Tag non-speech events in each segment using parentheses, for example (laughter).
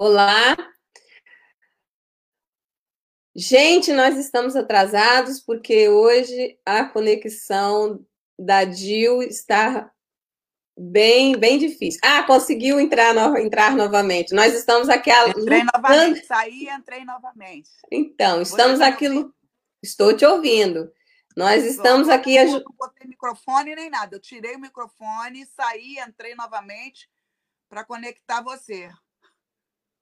Olá. Gente, nós estamos atrasados porque hoje a conexão da Dil está bem, bem difícil. Ah, conseguiu entrar, no, entrar novamente. Nós estamos aqui. Entrei lutando... novamente, saí entrei novamente. Então, estamos aqui. Estou te ouvindo. Nós estamos aqui. Eu não botei microfone nem nada. Eu tirei o microfone, saí, entrei novamente para conectar você.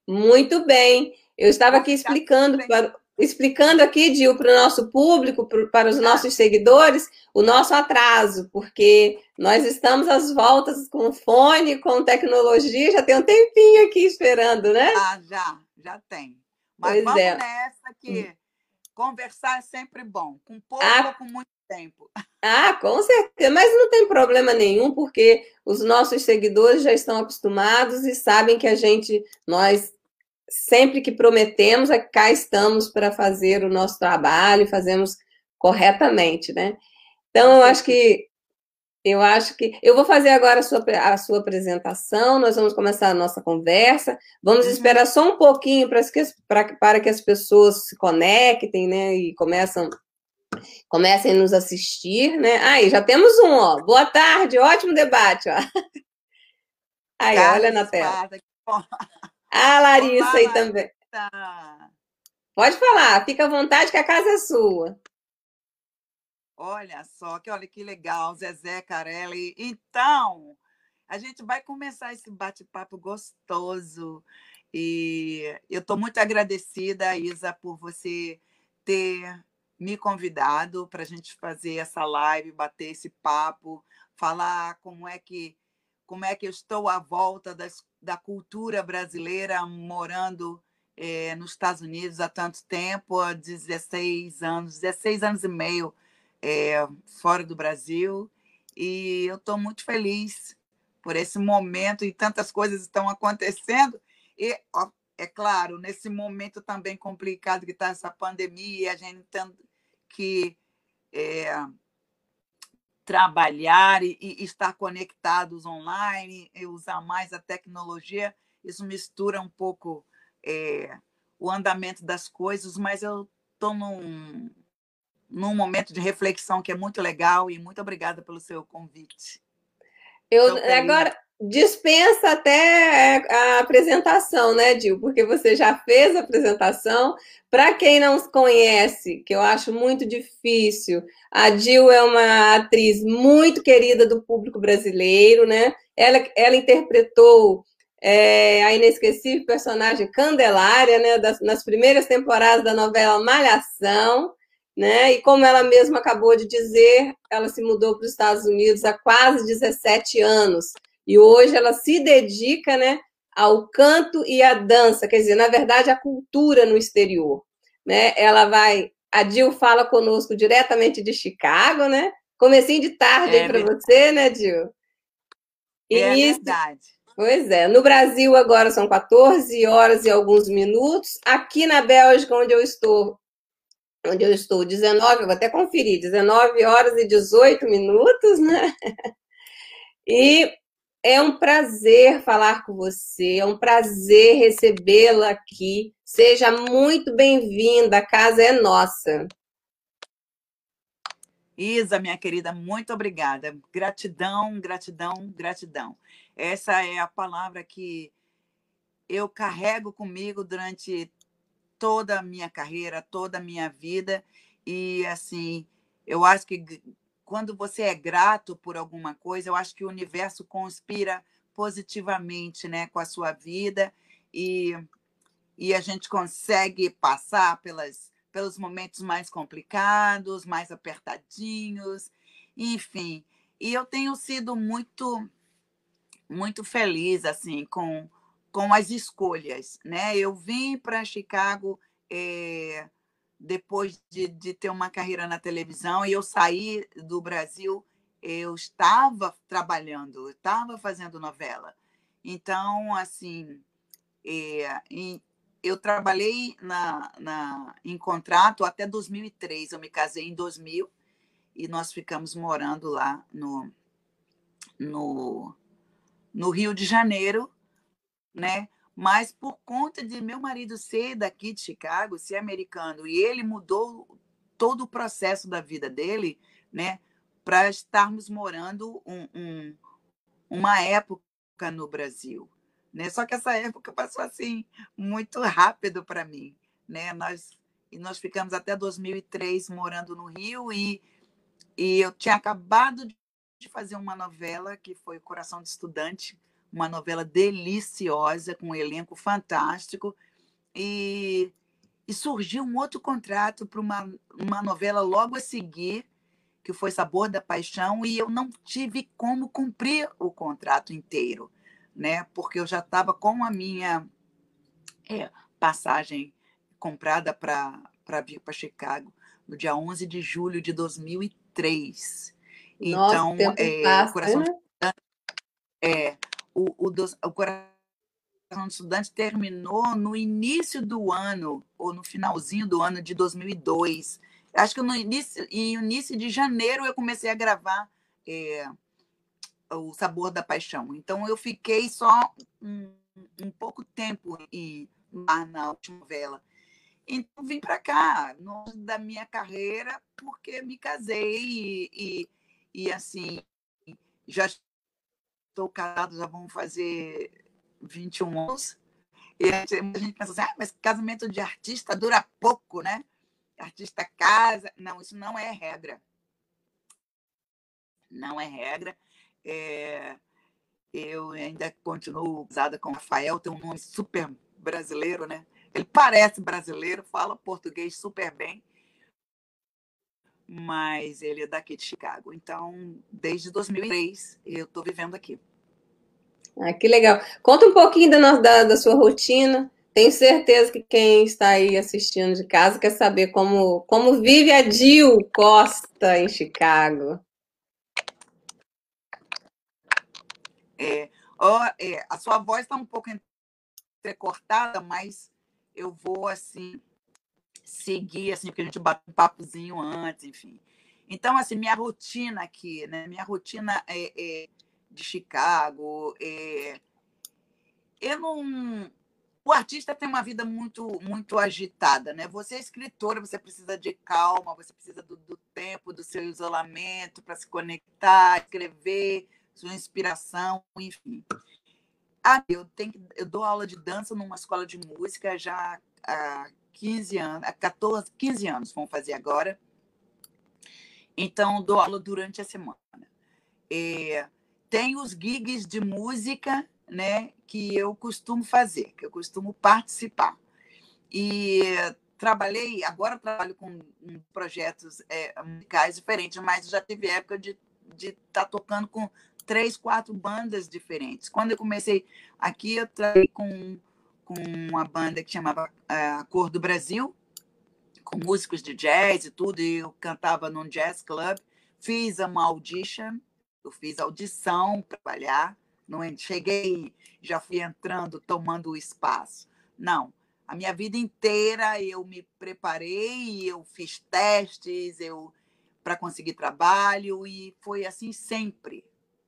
Muito bem. Eu estava aqui explicando para, explicando aqui, Dil, para o nosso público, para os nossos seguidores, o nosso atraso, porque nós estamos às voltas com fone, com tecnologia, já tem um tempinho aqui esperando, né? Ah, já, já tem. Mas pois vamos é. nessa que hum. conversar é sempre bom, com pouco ah, ou com muito tempo. Ah, com certeza, mas não tem problema nenhum, porque os nossos seguidores já estão acostumados e sabem que a gente, nós sempre que prometemos, é cá estamos para fazer o nosso trabalho, fazemos corretamente, né? Então, eu acho que eu acho que eu vou fazer agora a sua, a sua apresentação, nós vamos começar a nossa conversa. Vamos uhum. esperar só um pouquinho para que, para que as pessoas se conectem, né? E começam, comecem a nos assistir, né? Aí, já temos um, ó. Boa tarde, ótimo debate, ó. (laughs) Aí, Carlos, olha na tela. A Larissa Olá, aí também. Pode falar, fica à vontade que a casa é sua. Olha só, que olha que legal, Zezé Carelli. Então, a gente vai começar esse bate-papo gostoso. E eu estou muito agradecida, Isa, por você ter me convidado para a gente fazer essa live, bater esse papo, falar como é que como é que eu estou à volta das, da cultura brasileira, morando é, nos Estados Unidos há tanto tempo, há 16 anos, 16 anos e meio é, fora do Brasil. E eu estou muito feliz por esse momento e tantas coisas estão acontecendo. E, ó, é claro, nesse momento também complicado que está essa pandemia, a gente tem que é, trabalhar e, e, estar conectados online, e usar mais a tecnologia, isso mistura um pouco é, o andamento das coisas, mas eu estou num, num momento de reflexão que é muito legal e muito obrigada pelo seu convite. Eu agora dispensa até é, a apresentação, né, Dil? Porque você já fez a apresentação. Para quem não conhece, que eu acho muito difícil, a Dil é uma atriz muito querida do público brasileiro, né? Ela, ela interpretou é, a inesquecível personagem Candelária, né? Das, nas primeiras temporadas da novela Malhação. Né? E como ela mesma acabou de dizer, ela se mudou para os Estados Unidos há quase 17 anos. E hoje ela se dedica, né, ao canto e à dança, quer dizer, na verdade, a cultura no exterior, né? Ela vai, a Dil fala conosco diretamente de Chicago, né? Comecinho de tarde é aí para você, né, Dil? É verdade. Pois é. No Brasil agora são 14 horas e alguns minutos. Aqui na Bélgica, onde eu estou, onde eu estou, 19, vou até conferir, 19 horas e 18 minutos, né? (laughs) E é um prazer falar com você, é um prazer recebê-la aqui. Seja muito bem-vinda, a casa é nossa. Isa, minha querida, muito obrigada. Gratidão, gratidão, gratidão. Essa é a palavra que eu carrego comigo durante toda a minha carreira, toda a minha vida. E, assim, eu acho que quando você é grato por alguma coisa, eu acho que o universo conspira positivamente né, com a sua vida e, e a gente consegue passar pelas, pelos momentos mais complicados, mais apertadinhos, enfim. E eu tenho sido muito muito feliz assim com, com as escolhas, né? Eu vim para Chicago é, depois de, de ter uma carreira na televisão e eu saí do Brasil, eu estava trabalhando, estava fazendo novela. Então, assim, é, em, eu trabalhei na, na, em contrato até 2003. Eu me casei em 2000 e nós ficamos morando lá no, no, no Rio de Janeiro, né? Mas por conta de meu marido ser daqui de Chicago, ser americano, e ele mudou todo o processo da vida dele, né, para estarmos morando um, um, uma época no Brasil. Né? Só que essa época passou assim muito rápido para mim. Né? Nós, e nós ficamos até 2003 morando no Rio e, e eu tinha acabado de fazer uma novela que foi Coração de Estudante, uma novela deliciosa, com um elenco fantástico. E, e surgiu um outro contrato para uma, uma novela logo a seguir, que foi Sabor da Paixão, e eu não tive como cumprir o contrato inteiro, né? Porque eu já estava com a minha é, passagem comprada para vir para Chicago no dia 11 de julho de 2003. Nossa, então, é, passa, o coração né? é, o, o, o coração do estudante terminou no início do ano, ou no finalzinho do ano de 2002. Acho que no início, em início de janeiro eu comecei a gravar é, o Sabor da Paixão. Então eu fiquei só um, um pouco tempo e, na última novela. Então vim para cá, no da minha carreira, porque me casei e, e, e assim já estou casado, já vão fazer 21 anos. E a gente pensa assim, ah, mas casamento de artista dura pouco, né? artista casa. Não, isso não é regra. Não é regra. É, eu ainda continuo usada com o Rafael, tem um nome super brasileiro, né? Ele parece brasileiro, fala português super bem, mas ele é daqui de Chicago. Então, desde 2003, eu estou vivendo aqui. Ah, que legal. Conta um pouquinho da, da, da sua rotina. Tenho certeza que quem está aí assistindo de casa quer saber como, como vive a Dil Costa em Chicago. É, ó, é, a sua voz está um pouco entrecortada, mas eu vou assim seguir assim porque a gente bate um papozinho antes, enfim. Então assim minha rotina aqui, né? Minha rotina é, é de Chicago, é, eu não o artista tem uma vida muito muito agitada, né? Você é escritora, você precisa de calma, você precisa do, do tempo, do seu isolamento para se conectar, escrever, sua inspiração, enfim. Ah, eu tenho eu dou aula de dança numa escola de música já há 15 anos, há 14, 15 anos vão fazer agora. Então, dou aula durante a semana. É, tem os gigs de música né, que eu costumo fazer, que eu costumo participar. E trabalhei, agora trabalho com projetos é, musicais diferentes, mas já tive época de estar tá tocando com três, quatro bandas diferentes. Quando eu comecei aqui, eu trabalhei com, com uma banda que chamava uh, Cor do Brasil, com músicos de jazz e tudo, e eu cantava num jazz club. Fiz uma audition, eu fiz audição para trabalhar, não cheguei, já fui entrando, tomando o espaço. Não. A minha vida inteira eu me preparei, eu fiz testes, eu para conseguir trabalho e foi assim sempre,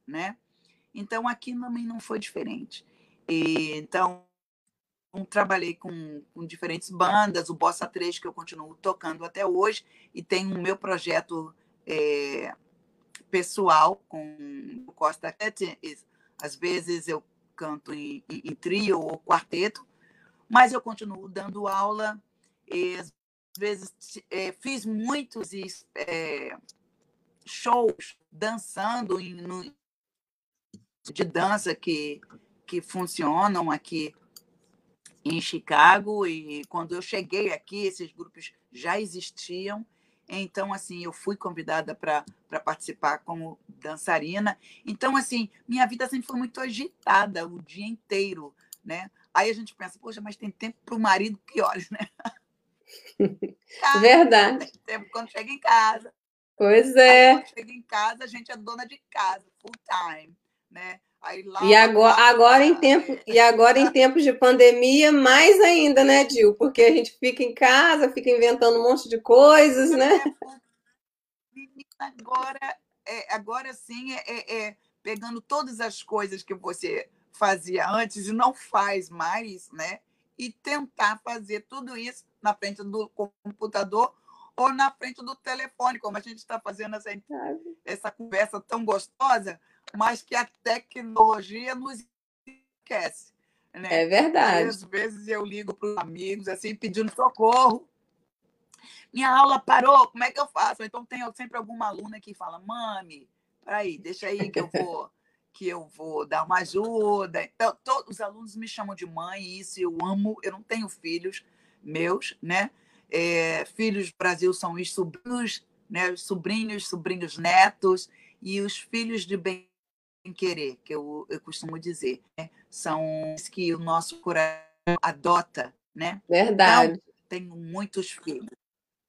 né? Então aqui também não foi diferente. E, então trabalhei com, com, diferentes bandas, o Bossa 3 que eu continuo tocando até hoje e tenho o meu projeto é, pessoal com o Costa às vezes eu canto em, em, em trio ou quarteto, mas eu continuo dando aula. E, às vezes é, fiz muitos é, shows dançando em, no, de dança que, que funcionam aqui em Chicago. E quando eu cheguei aqui, esses grupos já existiam. Então, assim, eu fui convidada para participar como dançarina. Então, assim, minha vida sempre foi muito agitada o dia inteiro, né? Aí a gente pensa, poxa, mas tem tempo para o marido, que horas, né? (laughs) Verdade. Tem tempo quando chega em casa. Pois é. Aí, quando chega em casa, a gente é dona de casa, full time, né? E agora, agora em tempo, é. e agora em tempos de pandemia, mais ainda, né, Dil? Porque a gente fica em casa, fica inventando um monte de coisas, né? Agora, é, agora sim, é, é, é, pegando todas as coisas que você fazia antes e não faz mais, né? E tentar fazer tudo isso na frente do computador ou na frente do telefone, como a gente está fazendo essa, essa conversa tão gostosa, mas que a tecnologia nos esquece. Né? É verdade. às vezes eu ligo para os amigos assim, pedindo socorro. Minha aula parou, como é que eu faço? Então tem sempre alguma aluna que fala, mami, peraí, deixa aí que eu vou que eu vou dar uma ajuda. Então, todos os alunos me chamam de mãe, e isso eu amo. Eu não tenho filhos meus, né? É, filhos do Brasil são os sobrinhos, né? Os sobrinhos, sobrinhos netos e os filhos de bem querer, que eu, eu costumo dizer, né? são os que o nosso coração adota, né? Verdade. Então, tenho muitos filhos.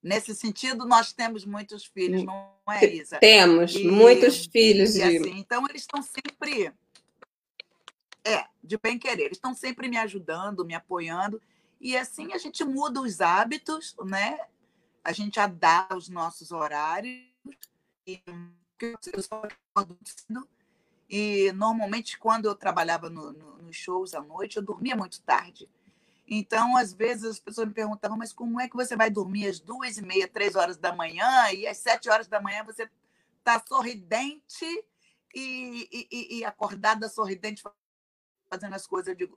Nesse sentido, nós temos muitos filhos, não é, Isa? Temos e, muitos filhos. E, assim, então, eles estão sempre. É, de bem querer. Eles estão sempre me ajudando, me apoiando. E assim a gente muda os hábitos, né? A gente adapta os nossos horários. E eu sou e normalmente, quando eu trabalhava no, no, nos shows à noite, eu dormia muito tarde. Então, às vezes, as pessoas me perguntavam, mas como é que você vai dormir às duas e meia, três horas da manhã, e às sete horas da manhã você está sorridente e, e, e acordada sorridente fazendo as coisas? Eu digo,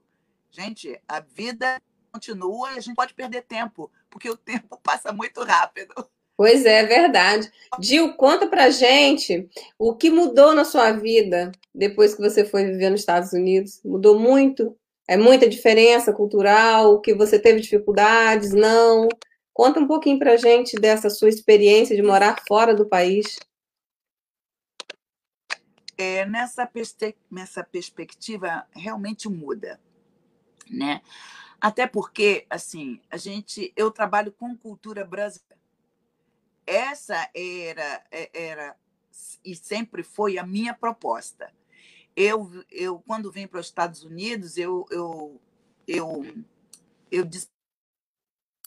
gente, a vida continua e a gente pode perder tempo, porque o (laughs) tempo passa muito rápido. Pois é, verdade. Gil, conta pra gente o que mudou na sua vida depois que você foi viver nos Estados Unidos. Mudou muito? É muita diferença cultural? Que você teve dificuldades? Não? Conta um pouquinho para gente dessa sua experiência de morar fora do país. É, nessa, perspe nessa perspectiva, realmente muda, né? Até porque, assim, a gente, eu trabalho com cultura brasileira. Essa era, é, era e sempre foi a minha proposta eu, eu quando vim para os Estados Unidos, eu, eu, eu, eu disse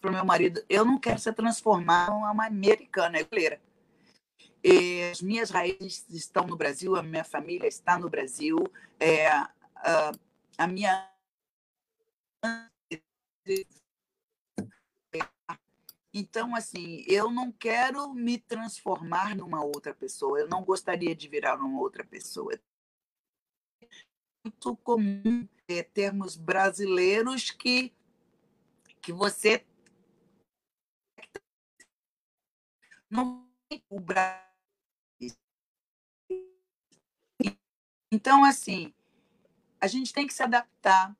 para o meu marido, eu não quero ser transformada em uma americana, brasileira. as minhas raízes estão no Brasil, a minha família está no Brasil, é, a, a minha então, assim, eu não quero me transformar numa outra pessoa, eu não gostaria de virar uma outra pessoa muito comum é, termos brasileiros que, que você não o Brasil. Então, assim, a gente tem que se adaptar.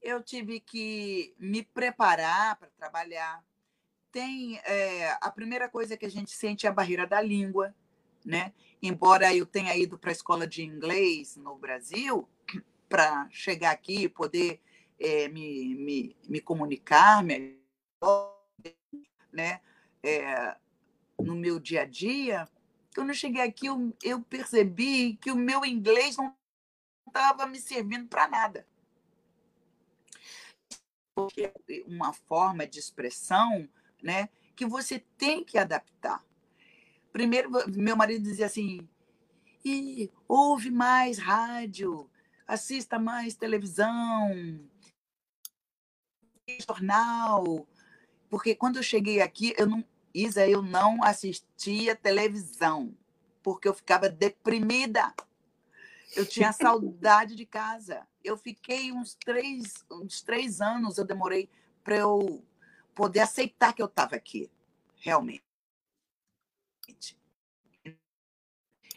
Eu tive que me preparar para trabalhar. Tem é, a primeira coisa que a gente sente é a barreira da língua, né? Embora eu tenha ido para a escola de inglês no Brasil, (clears throat) para chegar aqui e poder é, me, me, me comunicar melhor, né? É, no meu dia a dia, quando eu cheguei aqui, eu, eu percebi que o meu inglês não estava me servindo para nada. Porque uma forma de expressão né, que você tem que adaptar. Primeiro, meu marido dizia assim: e ouve mais rádio, assista mais televisão, jornal, porque quando eu cheguei aqui, eu não, Isa, eu não assistia televisão, porque eu ficava deprimida. Eu tinha (laughs) saudade de casa. Eu fiquei uns três, uns três anos, eu demorei para eu poder aceitar que eu estava aqui, realmente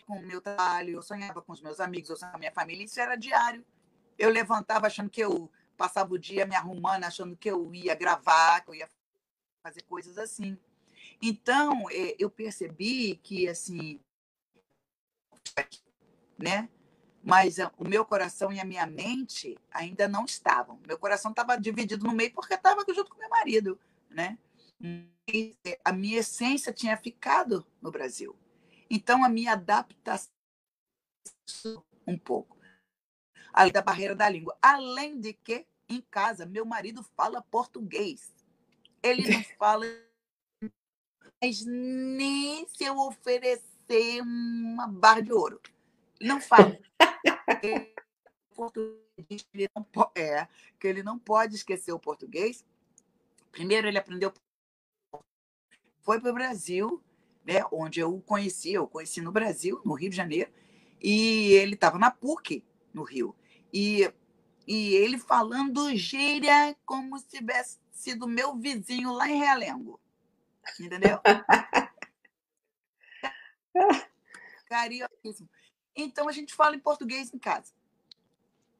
com o meu trabalho, eu sonhava com os meus amigos, eu sonhava com a minha família, isso era diário. Eu levantava achando que eu passava o dia me arrumando, achando que eu ia gravar, que eu ia fazer coisas assim. Então, é, eu percebi que, assim, né? Mas o meu coração e a minha mente ainda não estavam. Meu coração estava dividido no meio porque estava junto com meu marido, né? E a minha essência tinha ficado no Brasil. Então, a minha adaptação um pouco. Além da barreira da língua. Além de que, em casa, meu marido fala português. Ele não (laughs) fala. Mas nem se eu oferecer uma barra de ouro. Não fala. Português, ele não é, que ele não pode esquecer o português. Primeiro ele aprendeu foi para o Brasil, né, onde eu o conheci, eu o conheci no Brasil, no Rio de Janeiro, e ele estava na PUC, no Rio. E, e ele falando gíria como se tivesse sido meu vizinho lá em Realengo. Entendeu? (laughs) Carioquíssimo. Então a gente fala em português em casa.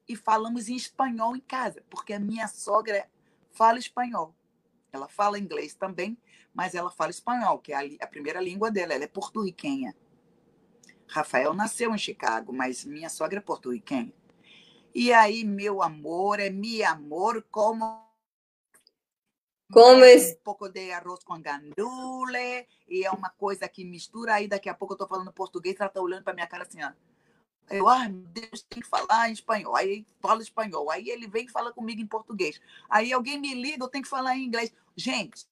E falamos em espanhol em casa, porque a minha sogra fala espanhol. Ela fala inglês também, mas ela fala espanhol, que é a, primeira língua dela. Ela é porto-riquenha. Rafael nasceu em Chicago, mas minha sogra é porto-riquenha. E aí, meu amor, é meu amor, como como esse... um pouco de arroz com gandule, e é uma coisa que mistura aí, daqui a pouco eu estou falando português, ela está olhando para minha cara assim, ó. Eu, ai, meu Deus, tem que falar em espanhol. Aí fala espanhol. Aí ele vem e fala comigo em português. Aí alguém me liga, eu tenho que falar em inglês. Gente.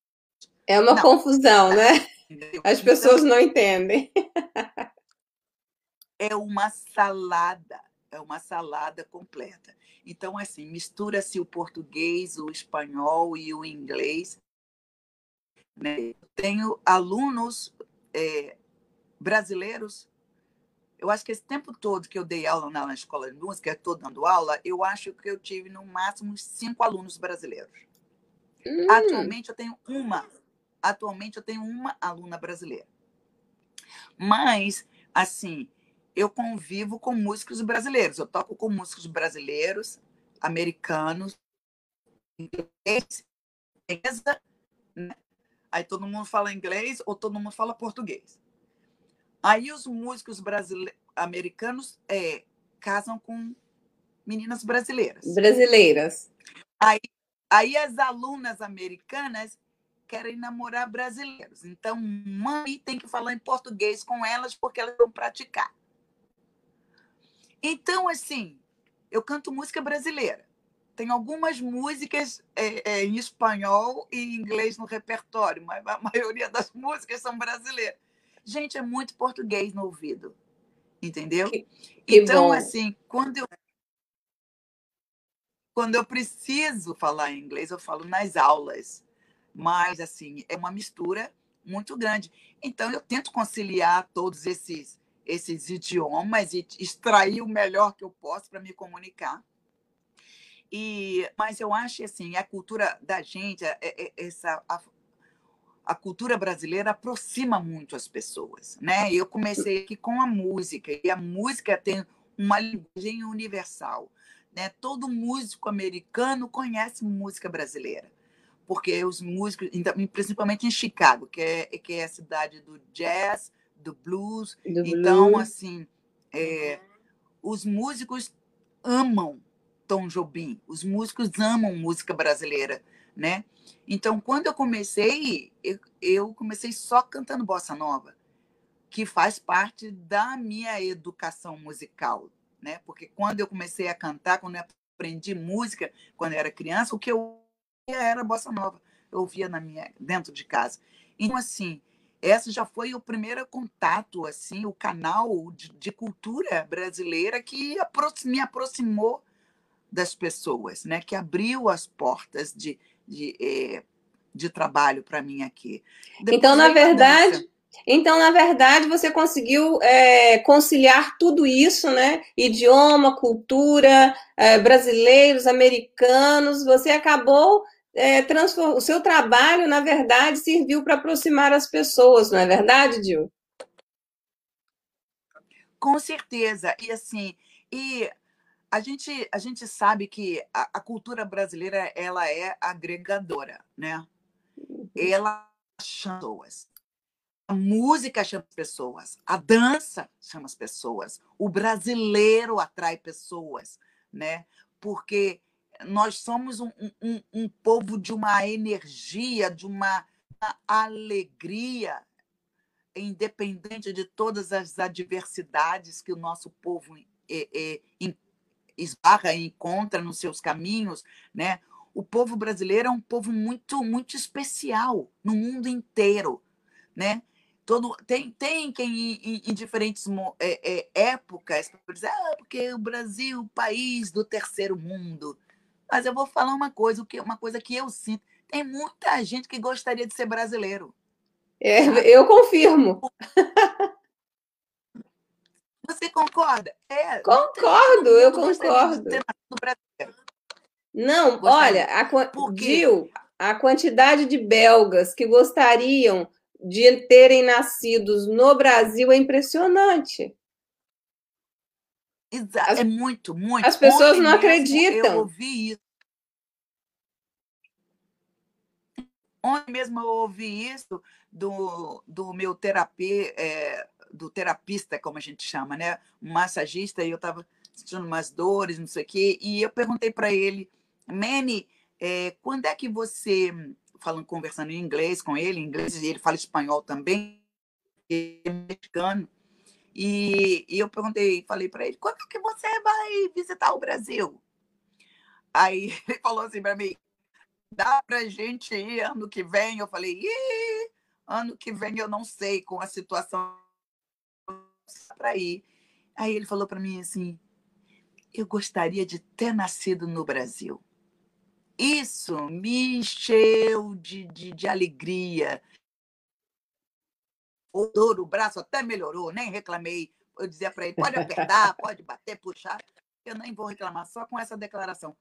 É uma não. confusão, né? As pessoas então, não entendem. É uma salada. É uma salada completa. Então, assim, mistura-se o português, o espanhol e o inglês. Né? Tenho alunos é, brasileiros. Eu acho que esse tempo todo que eu dei aula na, escola de música, estou dando aula, eu acho que eu tive no máximo cinco alunos brasileiros. Hum. Atualmente eu tenho uma. Atualmente eu tenho uma aluna brasileira. Mas, assim, eu convivo com músicos brasileiros. Eu toco com músicos brasileiros, americanos, inglês, né? aí todo mundo fala inglês ou todo mundo fala português. Aí os músicos brasileiros, americanos é, casam com meninas brasileiras. Brasileiras. Aí, aí as alunas americanas querem namorar brasileiros. Então, mãe tem que falar em português com elas porque elas vão praticar. Então, assim, eu canto música brasileira. Tem algumas músicas é, é, em espanhol e em inglês no repertório, mas a (laughs) maioria das músicas são brasileiras. Gente, é muito português no ouvido, entendeu? Que, que então, bom. assim, quando eu quando eu preciso falar inglês, eu falo nas aulas. Mas, assim, é uma mistura muito grande. Então, eu tento conciliar todos esses esses idiomas e extrair o melhor que eu posso para me comunicar. E, mas eu acho assim, a cultura da gente, é, é, essa, a, a cultura brasileira aproxima muito as pessoas, né? Eu comecei aqui com a música e a música tem uma linguagem universal, né? Todo músico americano conhece música brasileira, porque os músicos, principalmente em Chicago, que é, que é a cidade do jazz, do blues. Do então, blues. assim, é, os músicos amam Tom Jobim, os músicos amam música brasileira, né? Então, quando eu comecei, eu, eu comecei só cantando bossa nova, que faz parte da minha educação musical, né? Porque quando eu comecei a cantar, quando eu aprendi música, quando eu era criança, o que eu era bossa nova, eu ouvia na minha dentro de casa. Então, assim, essa já foi o primeiro contato, assim, o canal de, de cultura brasileira que me aproximou das pessoas, né? Que abriu as portas de, de, eh, de trabalho para mim aqui. Depois então, na verdade, então, na verdade, você conseguiu é, conciliar tudo isso, né? Idioma, cultura, é, brasileiros, americanos. Você acabou é, transform... o seu trabalho, na verdade, serviu para aproximar as pessoas, não é verdade, Dil? Com certeza. E assim, e a gente, a gente sabe que a, a cultura brasileira ela é agregadora, né? Uhum. Ela chama pessoas. A música chama as pessoas, a dança chama as pessoas, o brasileiro atrai pessoas, né? Porque nós somos um, um, um povo de uma energia, de uma alegria, independente de todas as adversidades que o nosso povo é, é, esbarra e encontra nos seus caminhos, né? O povo brasileiro é um povo muito, muito especial no mundo inteiro, né? todo tem tem quem em, em diferentes é, é, épocas dizer ah, porque o Brasil país do terceiro mundo mas eu vou falar uma coisa que uma coisa que eu sinto tem muita gente que gostaria de ser brasileiro. É, eu confirmo. Você concorda? É, concordo eu concordo. não olha a Gil, a quantidade de belgas que gostariam de terem nascidos no Brasil é impressionante. Exato, é muito, muito. As pessoas Ontem não acreditam. Eu ouvi isso. Ontem mesmo eu ouvi isso do, do meu terapia, é, do terapista, como a gente chama, né? Um massagista, e eu estava sentindo umas dores, não sei o quê, e eu perguntei para ele, Manny, é, quando é que você falando, conversando em inglês com ele, em inglês, e ele fala espanhol também, ele é mexicano. E, e eu perguntei, falei para ele, quando é que você vai visitar o Brasil? Aí (laughs) ele falou assim para mim, dá para gente ir ano que vem? Eu falei, Ih, ano que vem eu não sei com a situação para ir. Aí ele falou para mim assim, eu gostaria de ter nascido no Brasil. Isso me encheu de, de, de alegria. O dor, o braço até melhorou, nem reclamei. Eu dizia para ele: pode apertar, pode bater, puxar. Eu nem vou reclamar, só com essa declaração.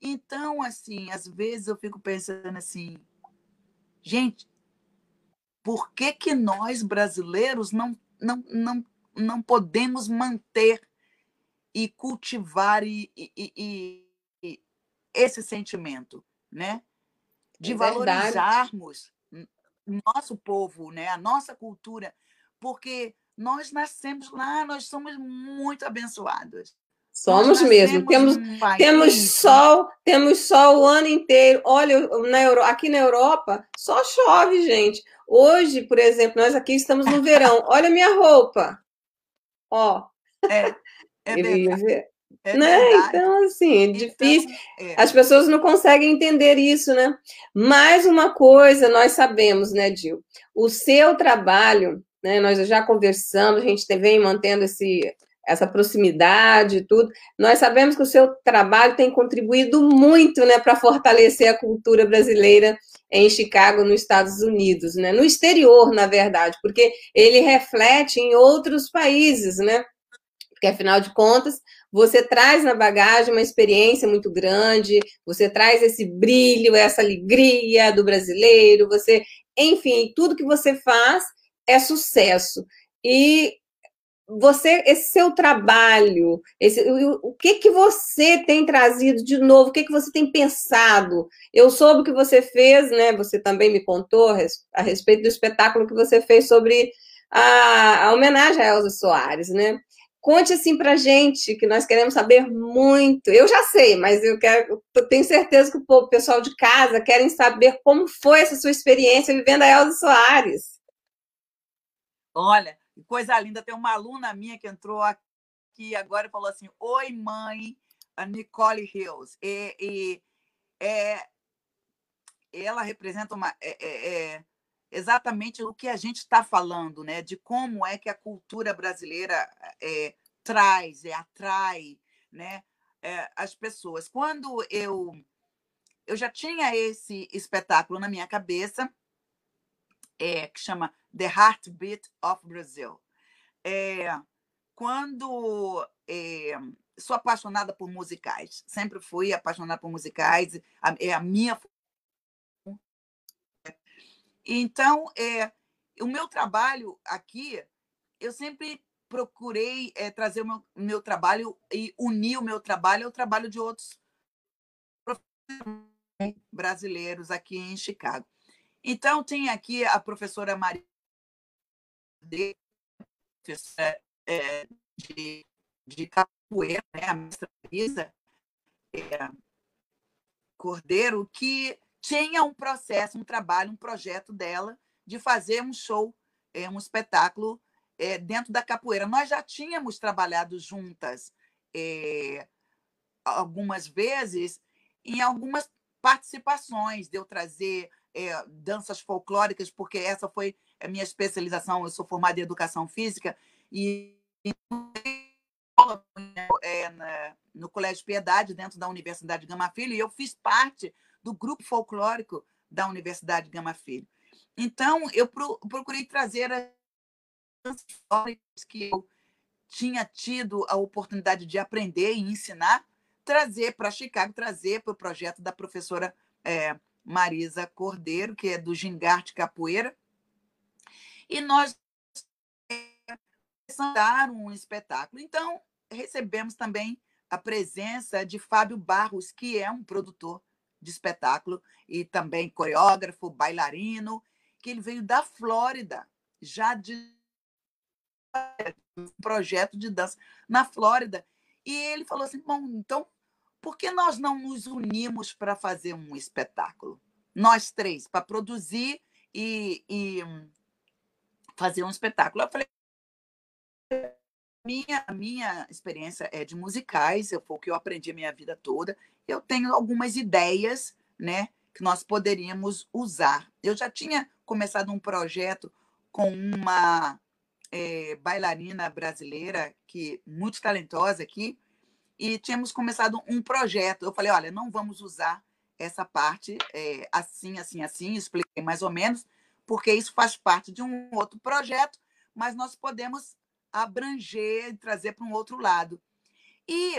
Então, assim, às vezes eu fico pensando assim, gente, por que, que nós brasileiros não, não, não, não podemos manter e cultivar e, e, esse sentimento, né? De é valorizarmos nosso povo, né? A nossa cultura, porque nós nascemos lá, nós somos muito abençoados. Somos mesmo. Temos, temos sol, temos sol o ano inteiro. Olha, na Euro, aqui na Europa só chove, gente. Hoje, por exemplo, nós aqui estamos no verão. Olha a minha roupa. Ó. É, é verdade. É né? Então, assim, é então, difícil. Então, é. As pessoas não conseguem entender isso, né? Mais uma coisa nós sabemos, né, Dil? O seu trabalho, né? Nós já conversamos, a gente vem mantendo esse, essa proximidade e tudo. Nós sabemos que o seu trabalho tem contribuído muito, né, para fortalecer a cultura brasileira em Chicago, nos Estados Unidos, né? No exterior, na verdade, porque ele reflete em outros países, né? Porque afinal de contas, você traz na bagagem uma experiência muito grande, você traz esse brilho, essa alegria do brasileiro, você, enfim, tudo que você faz é sucesso. E você, esse seu trabalho, esse, o, o, que que você tem trazido de novo, o que que você tem pensado? Eu soube que você fez, né? Você também me contou a respeito do espetáculo que você fez sobre a, a homenagem a Elza Soares, né? Conte assim para gente, que nós queremos saber muito. Eu já sei, mas eu quero, tenho certeza que o pessoal de casa querem saber como foi essa sua experiência vivendo a Elza Soares. Olha, coisa linda. Tem uma aluna minha que entrou aqui agora e falou assim: Oi, mãe, a Nicole Hills. E, e é, ela representa uma. É, é, é exatamente o que a gente está falando, né? De como é que a cultura brasileira é, traz, é, atrai, né? É, as pessoas. Quando eu eu já tinha esse espetáculo na minha cabeça, é, que chama The Heartbeat of Brazil. É, quando é, sou apaixonada por musicais, sempre fui apaixonada por musicais, é a minha então, é, o meu trabalho aqui, eu sempre procurei é, trazer o meu, meu trabalho e unir o meu trabalho ao trabalho de outros (laughs) brasileiros aqui em Chicago. Então, tem aqui a professora Maria de, é, de, de capoeira, né, a mestra Isa é, Cordeiro, que tinha um processo, um trabalho, um projeto dela de fazer um show, é, um espetáculo é, dentro da capoeira. Nós já tínhamos trabalhado juntas é, algumas vezes em algumas participações de eu trazer danças folclóricas, porque essa foi a minha especialização, eu sou formada em educação física e no Colégio Piedade, dentro da Universidade Gama Filho, e eu fiz parte do grupo folclórico da Universidade Gama Filho. Então, eu pro, procurei trazer as histórias que eu tinha tido a oportunidade de aprender e ensinar, trazer para Chicago, trazer para o projeto da professora é, Marisa Cordeiro, que é do Gingarte Capoeira. E nós dar um espetáculo. Então, recebemos também a presença de Fábio Barros, que é um produtor de espetáculo e também coreógrafo, bailarino, que ele veio da Flórida, já de um projeto de dança na Flórida. E ele falou assim: bom, então, por que nós não nos unimos para fazer um espetáculo? Nós três, para produzir e, e fazer um espetáculo. Eu falei: minha, minha experiência é de musicais, foi o que eu aprendi a minha vida toda. Eu tenho algumas ideias, né, que nós poderíamos usar. Eu já tinha começado um projeto com uma é, bailarina brasileira que muito talentosa aqui e tínhamos começado um projeto. Eu falei, olha, não vamos usar essa parte é, assim, assim, assim. Expliquei mais ou menos porque isso faz parte de um outro projeto, mas nós podemos abranger e trazer para um outro lado. E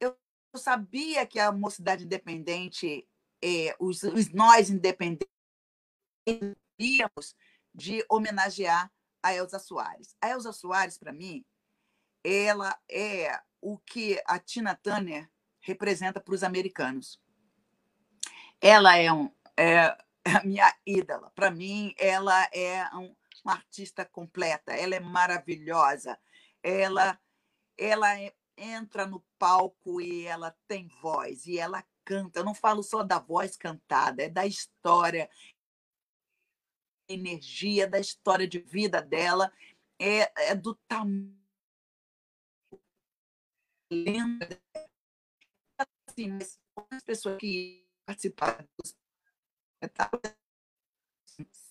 eu sabia que a mocidade independente, é, os, os nós independentes, de homenagear a Elza Soares. A Elza Soares, para mim, ela é o que a Tina Turner representa para os americanos. Ela é, um, é (laughs) a minha ídola. Para mim, ela é um, uma artista completa, ela é maravilhosa, ela, ela é, entra no palco e ela tem voz, e ela canta. Eu não falo só da voz cantada, é da história, energia, da história de vida dela, é, é do tamanho. Assim, mas as pessoas que participaram do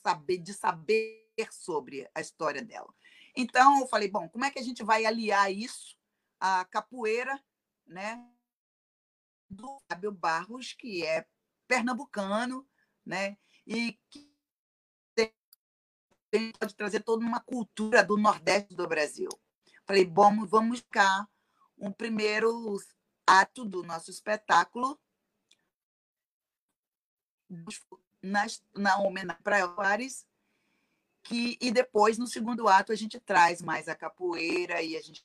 saber de saber sobre a história dela. Então, eu falei, bom, como é que a gente vai aliar isso à capoeira, né? Do Fábio Barros, que é pernambucano, né? E que pode trazer toda uma cultura do Nordeste do Brasil. Falei, bom, vamos buscar um primeiro ato do nosso espetáculo na, na homenagem para Paris que e depois no segundo ato a gente traz mais a capoeira e a gente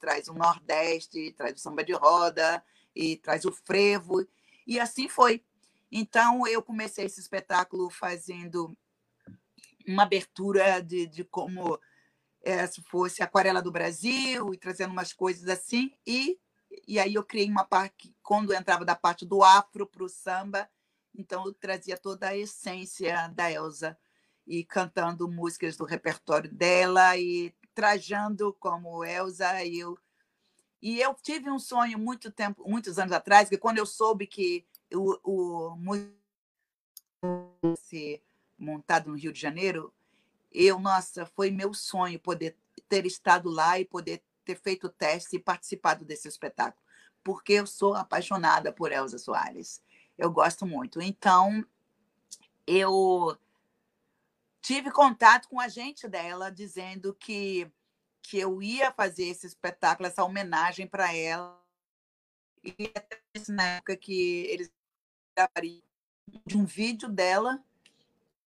traz o nordeste, traz o samba de roda e traz o frevo e assim foi. Então eu comecei esse espetáculo fazendo uma abertura de, de como é, se fosse aquarela do Brasil e trazendo umas coisas assim e e aí eu criei uma parte quando entrava da parte do afro para o samba, então eu trazia toda a essência da Elsa e cantando músicas do repertório dela e trajando como Elsa e eu. E eu tive um sonho muito tempo, muitos anos atrás, que quando eu soube que o, o ser montado no Rio de Janeiro, eu, nossa, foi meu sonho poder ter estado lá e poder ter feito o teste e participado desse espetáculo, porque eu sou apaixonada por Elza Soares. Eu gosto muito. Então, eu tive contato com a gente dela dizendo que que eu ia fazer esse espetáculo, essa homenagem para ela. E na época que eles de um vídeo dela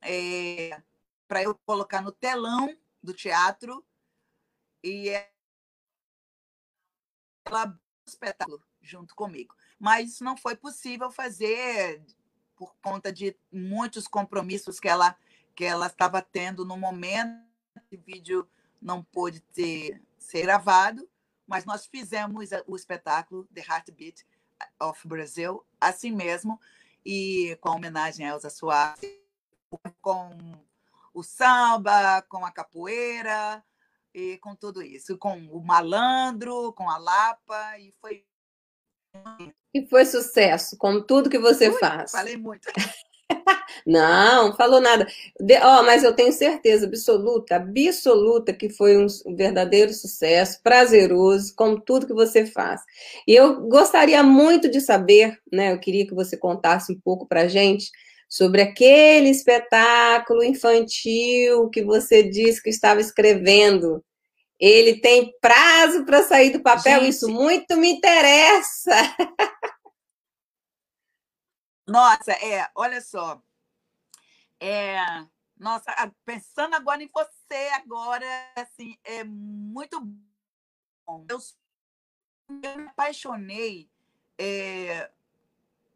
é, para eu colocar no telão do teatro e ela espetáculo junto comigo. Mas isso não foi possível fazer por conta de muitos compromissos que ela que ela estava tendo no momento. O vídeo não pôde ter, ser gravado, mas nós fizemos o espetáculo The Heartbeat of Brazil assim mesmo, e com homenagem a Elza Soares, com o samba, com a capoeira e com tudo isso, com o malandro, com a lapa, e foi. E foi sucesso, como tudo que você Ui, faz. Falei muito. (laughs) Não, falou nada. De, ó, mas eu tenho certeza absoluta, absoluta que foi um, um, verdadeiro sucesso, prazeroso, como tudo que você faz. E eu gostaria muito de saber, né? Eu queria que você contasse um pouco para gente sobre aquele espetáculo infantil que você disse que estava escrevendo. Ele tem prazo para sair do papel, gente, isso muito me interessa. Nossa, é, olha só. É, nossa, pensando agora em você, agora, assim, é muito bom. Eu, eu me apaixonei é,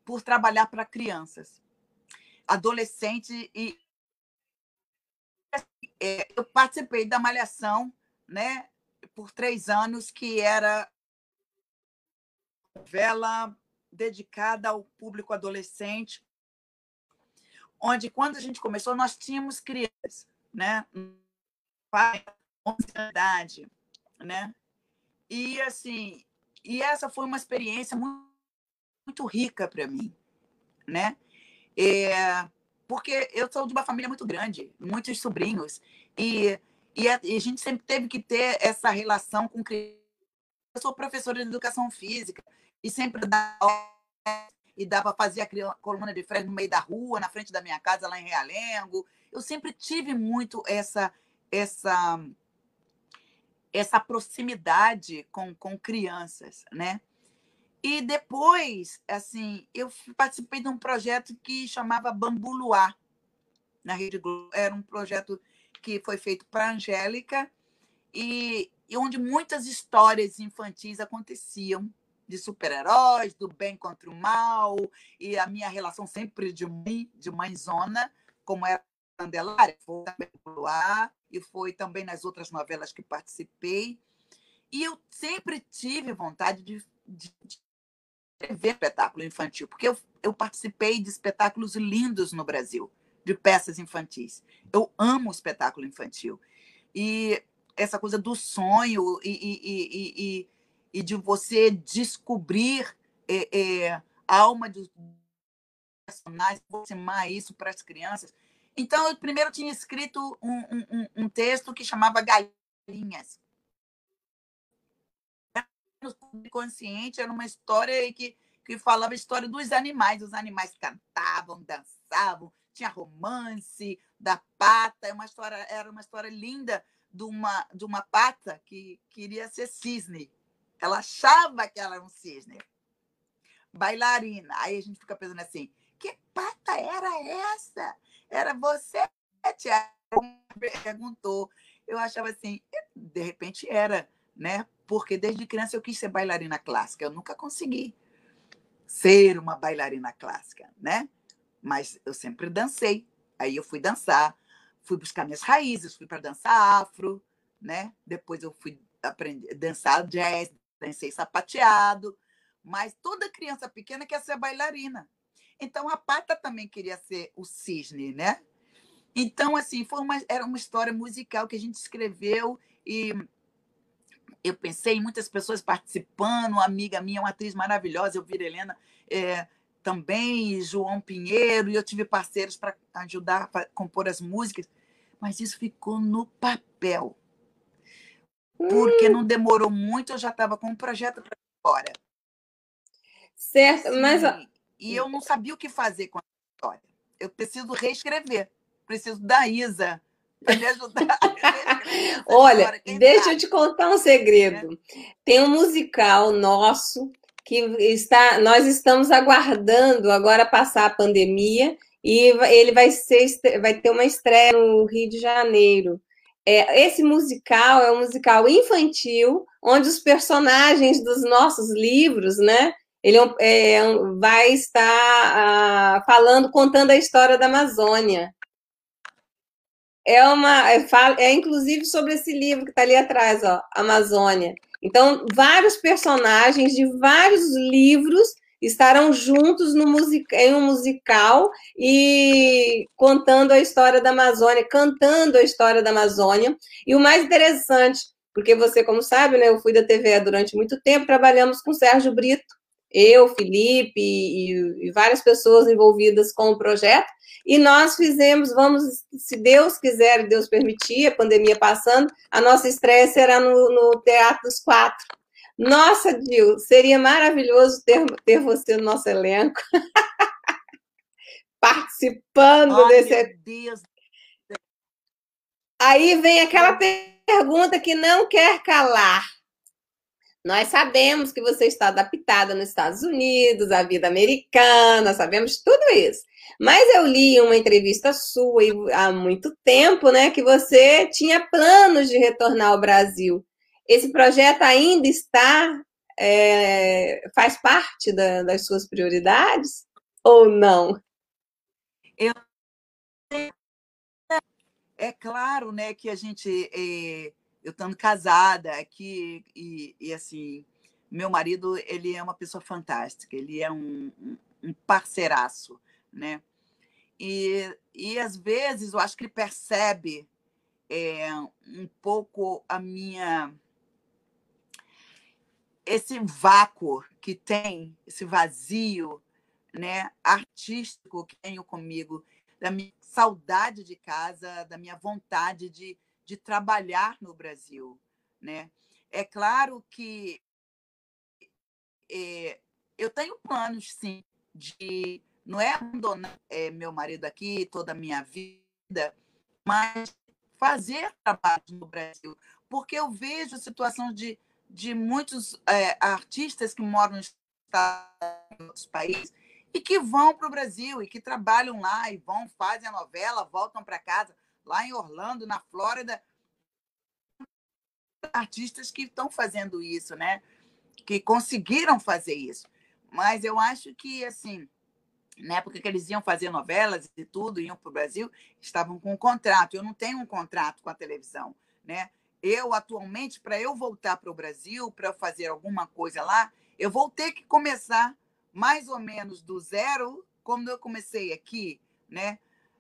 por trabalhar para crianças, adolescentes e é, eu participei da Malhação, né, por três anos, que era novela dedicada ao público adolescente, onde quando a gente começou nós tínhamos crianças, né, pai, idade, né, e assim, e essa foi uma experiência muito, muito rica para mim, né, é, porque eu sou de uma família muito grande, muitos sobrinhos, e, e a, e a gente sempre teve que ter essa relação com crianças. Eu sou professora de educação física, e sempre dá e dá para fazer a coluna de freio no meio da rua, na frente da minha casa, lá em Realengo. Eu sempre tive muito essa essa essa proximidade com, com crianças, né? E depois, assim, eu participei de um projeto que chamava Bambu Luar, na Rede Globo. Era um projeto que foi feito para a Angélica e, e onde muitas histórias infantis aconteciam de super-heróis, do bem contra o mal, e a minha relação sempre de mãe, de mãezona, como era Candelária, foi também no ar, e foi também nas outras novelas que participei. E eu sempre tive vontade de, de, de ver espetáculo infantil, porque eu, eu participei de espetáculos lindos no Brasil, de peças infantis. Eu amo espetáculo infantil. E essa coisa do sonho e, e, e, e e de você descobrir é, é, a alma dos personagens, aproximar isso para as crianças. Então, eu primeiro tinha escrito um, um, um texto que chamava Galinhas. No consciente era uma história que, que falava a história dos animais. Os animais cantavam, dançavam, tinha romance da pata. É uma história, era uma história linda de uma, de uma pata que queria ser cisne. Ela achava que ela era um cisne. Bailarina. Aí a gente fica pensando assim: que pata era essa? Era você, Tiago? Perguntou. Eu achava assim, de repente era, né? Porque desde criança eu quis ser bailarina clássica. Eu nunca consegui ser uma bailarina clássica, né? Mas eu sempre dancei. Aí eu fui dançar, fui buscar minhas raízes, fui para dançar afro, né? Depois eu fui aprender dançar jazz, dancei sapateado, mas toda criança pequena quer ser bailarina. Então a Pata também queria ser o cisne, né? Então assim, foi uma era uma história musical que a gente escreveu e eu pensei em muitas pessoas participando, uma amiga minha, uma atriz maravilhosa, eu Helena, é, também, João Pinheiro, e eu tive parceiros para ajudar a compor as músicas, mas isso ficou no papel porque não demorou muito, eu já estava com um projeto para fora. Certo, Sim, mas. E eu não sabia o que fazer com a história. Eu preciso reescrever, preciso da Isa para me ajudar. (laughs) Olha, deixa sabe? eu te contar um segredo. É. Tem um musical nosso que está, nós estamos aguardando agora passar a pandemia e ele vai ser, vai ter uma estreia no Rio de Janeiro. É, esse musical é um musical infantil, onde os personagens dos nossos livros, né? Ele é, vai estar ah, falando, contando a história da Amazônia. É uma, é, é inclusive sobre esse livro que está ali atrás, ó, Amazônia. Então, vários personagens de vários livros estarão juntos em um musical e contando a história da Amazônia, cantando a história da Amazônia. E o mais interessante, porque você, como sabe, né, eu fui da TV durante muito tempo, trabalhamos com Sérgio Brito. eu, Felipe e, e, várias pessoas envolvidas com o projeto, e nós fizemos, vamos, se Deus quiser, Deus permitir, a pandemia passando, a nossa estreia será no, no Teatro dos Quatro. Nossa, Dil, seria maravilhoso ter, ter você no nosso elenco. (laughs) Participando oh, desse. Deus. Aí vem aquela pergunta que não quer calar. Nós sabemos que você está adaptada nos Estados Unidos, à vida americana, sabemos tudo isso. Mas eu li uma entrevista sua há muito tempo, né, que você tinha planos de retornar ao Brasil. Esse projeto ainda está, é, faz parte da, das suas prioridades ou não? Eu é claro, né, que a gente, é, eu estando casada aqui e, e, assim, meu marido ele é uma pessoa fantástica, ele é um, um parceiraço, né? E, e às vezes eu acho que ele percebe é, um pouco a minha esse vácuo que tem, esse vazio né, artístico que tenho comigo, da minha saudade de casa, da minha vontade de, de trabalhar no Brasil. Né? É claro que é, eu tenho planos, sim, de não é abandonar é, meu marido aqui toda a minha vida, mas fazer trabalho no Brasil, porque eu vejo a situação de de muitos é, artistas que moram nos outros países e que vão para o Brasil e que trabalham lá e vão, fazem a novela, voltam para casa, lá em Orlando, na Flórida. Artistas que estão fazendo isso, né? Que conseguiram fazer isso. Mas eu acho que, assim, na época que eles iam fazer novelas e tudo, iam para o Brasil, estavam com um contrato. Eu não tenho um contrato com a televisão, né? Eu, atualmente, para eu voltar para o Brasil, para fazer alguma coisa lá, eu vou ter que começar mais ou menos do zero, como eu comecei aqui, né?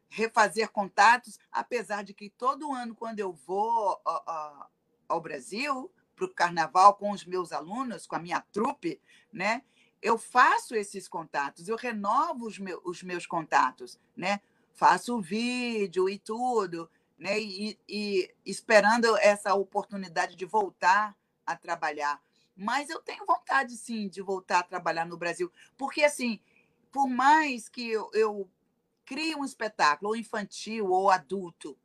Refazer contatos, apesar de que todo ano, quando eu vou ao Brasil, para o carnaval com os meus alunos, com a minha trupe, né? Eu faço esses contatos, eu renovo os os meus contatos, né? Faço o vídeo e tudo, né? E, e, esperando essa oportunidade de voltar a trabalhar. Mas eu tenho vontade, sim, de voltar a trabalhar no Brasil, porque, assim, por mais que eu, eu crie um espetáculo, ou infantil ou adulto,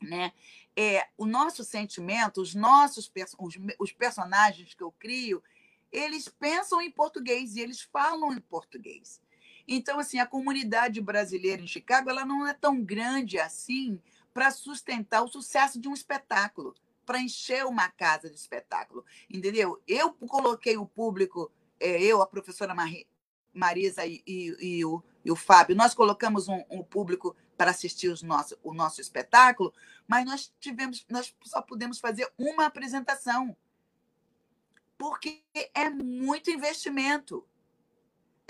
né? É, o nosso sentimento, os nossos os, os personagens que eu crio, eles pensam em português e eles falam em português. Então, assim, a comunidade brasileira em Chicago, ela não é tão grande assim para sustentar o sucesso de um espetáculo, para encher uma casa de espetáculo, entendeu? Eu coloquei o público, é, eu, a professora Marisa e, e, e, o, e, o, Fábio, nós colocamos um, um público para assistir os nosso, o nosso espetáculo, mas nós tivemos, nós só pudemos fazer uma apresentação, porque é muito investimento.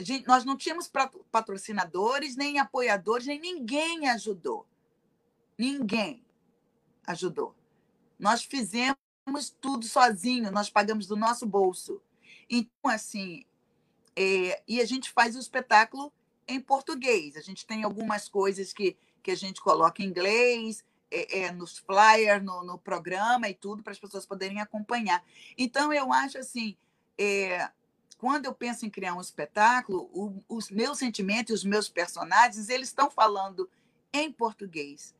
Gente, nós não tínhamos patrocinadores, nem apoiadores, nem ninguém ajudou. Ninguém ajudou. Nós fizemos tudo sozinho, nós pagamos do nosso bolso. Então, assim, é, e a gente faz o espetáculo em português. A gente tem algumas coisas que, que a gente coloca em inglês, é, é, nos flyers, no, no, programa e tudo, para as pessoas poderem acompanhar. Então, eu acho assim, é, quando eu penso em criar um espetáculo, o, os meus sentimentos, os meus personagens, eles estão falando em português.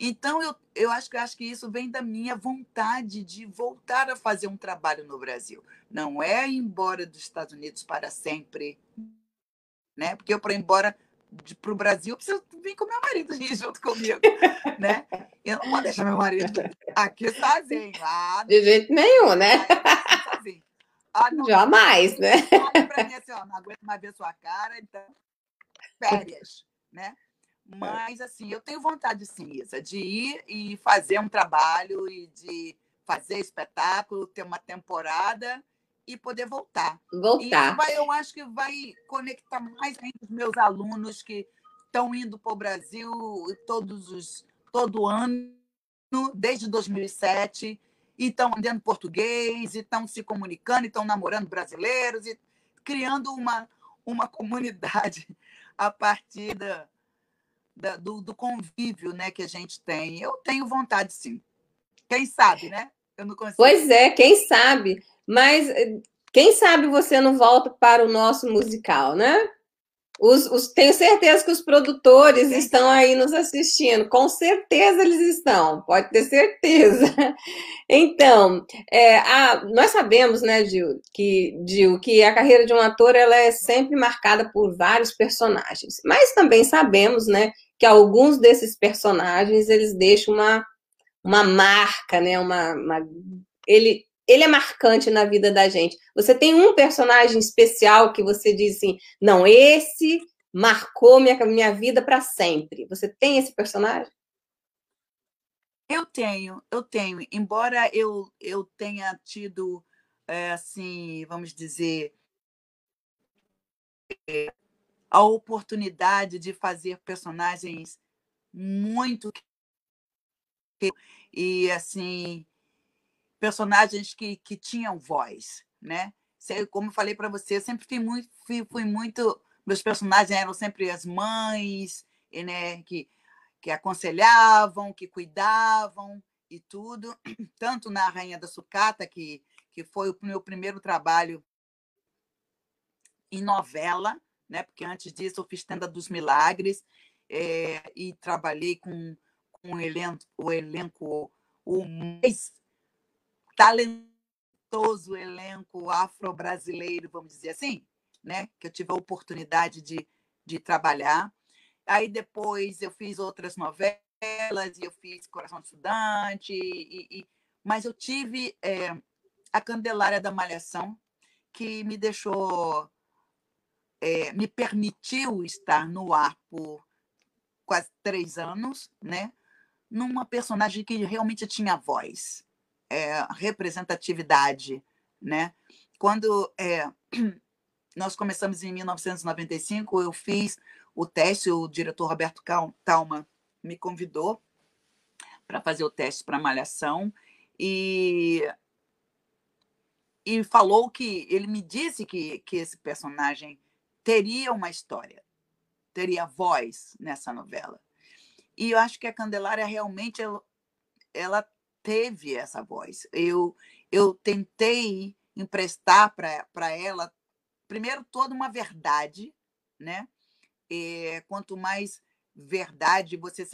Então, eu, eu acho, que, acho que isso vem da minha vontade de voltar a fazer um trabalho no Brasil. Não é ir embora dos Estados Unidos para sempre, né? Porque eu, para ir embora para o Brasil, preciso vir com meu marido (laughs) junto comigo, né? Eu não vou deixar meu marido (laughs) aqui sozinho. (laughs) Ah, de jeito nenhum, né? Sozinho. Ah, não, Jamais, não, né? Para mim assim, ó, não aguento mais ver sua cara, então férias, né? Mas, assim, eu tenho vontade, sim, Isa, de ir e fazer um trabalho e de fazer espetáculo, ter uma temporada e poder voltar. Voltar. E vai, eu acho que vai conectar mais ainda os meus alunos que estão indo para o Brasil todos os, todo ano, desde 2007, e estão aprendendo português, e estão se comunicando, e estão namorando brasileiros, e criando uma, uma comunidade (laughs) a partir da, da, do, do, convívio né, que a gente tem. Eu tenho vontade, sim. Quem sabe, né? Eu não consigo. Pois é, quem sabe. Mas eh, quem sabe você não volta para o nosso musical, né? Os, os, tenho certeza que os produtores Sim. estão aí nos assistindo. Com certeza eles estão, pode ter certeza. (laughs) Então, é, a, nós sabemos, né, Gil, que, Gil, que a carreira de um ator ela é sempre marcada por vários personagens. Mas também sabemos, né, que alguns desses personagens eles deixam uma, uma marca, né, uma, uma ele ele é marcante na vida da gente. Você tem um personagem especial que você diz assim, não, esse marcou minha, minha vida para sempre. Você tem esse personagem? Eu tenho, eu tenho. Embora eu, eu tenha tido, é, assim, vamos dizer, a oportunidade de fazer personagens muito e assim personagens que, que tinham voz, né? Como eu falei para você, eu sempre fui muito, fui, fui, muito. Meus personagens eram sempre as mães, né? Que, que aconselhavam, que cuidavam e tudo. (clears throat) Tanto na Rainha da Sucata, que, que foi o meu primeiro trabalho em novela, né? Porque antes disso eu fiz Tenda dos Milagres é, e trabalhei com, com o elenco, o elenco o mais talentoso elenco afro-brasileiro, vamos dizer assim, né? que eu tive a oportunidade de, de trabalhar. Aí depois eu fiz outras novelas, e eu fiz Coração de Estudante, e, e... mas eu tive é, a Candelária da Malhação, que me deixou, é, me permitiu estar no ar por quase três anos, né? numa personagem que realmente tinha voz é, representatividade, né? Quando é, (clears throat) nós começamos em 1995, eu fiz o teste, o diretor Roberto Talma me convidou para fazer o teste para Malhação e e falou que ele me disse que, que esse personagem teria uma história, teria voz nessa novela. E eu acho que a Candelária realmente ela, ela teve essa voz. Eu, eu tentei emprestar para ela, primeiro, toda uma verdade, né? E, quanto mais verdade você,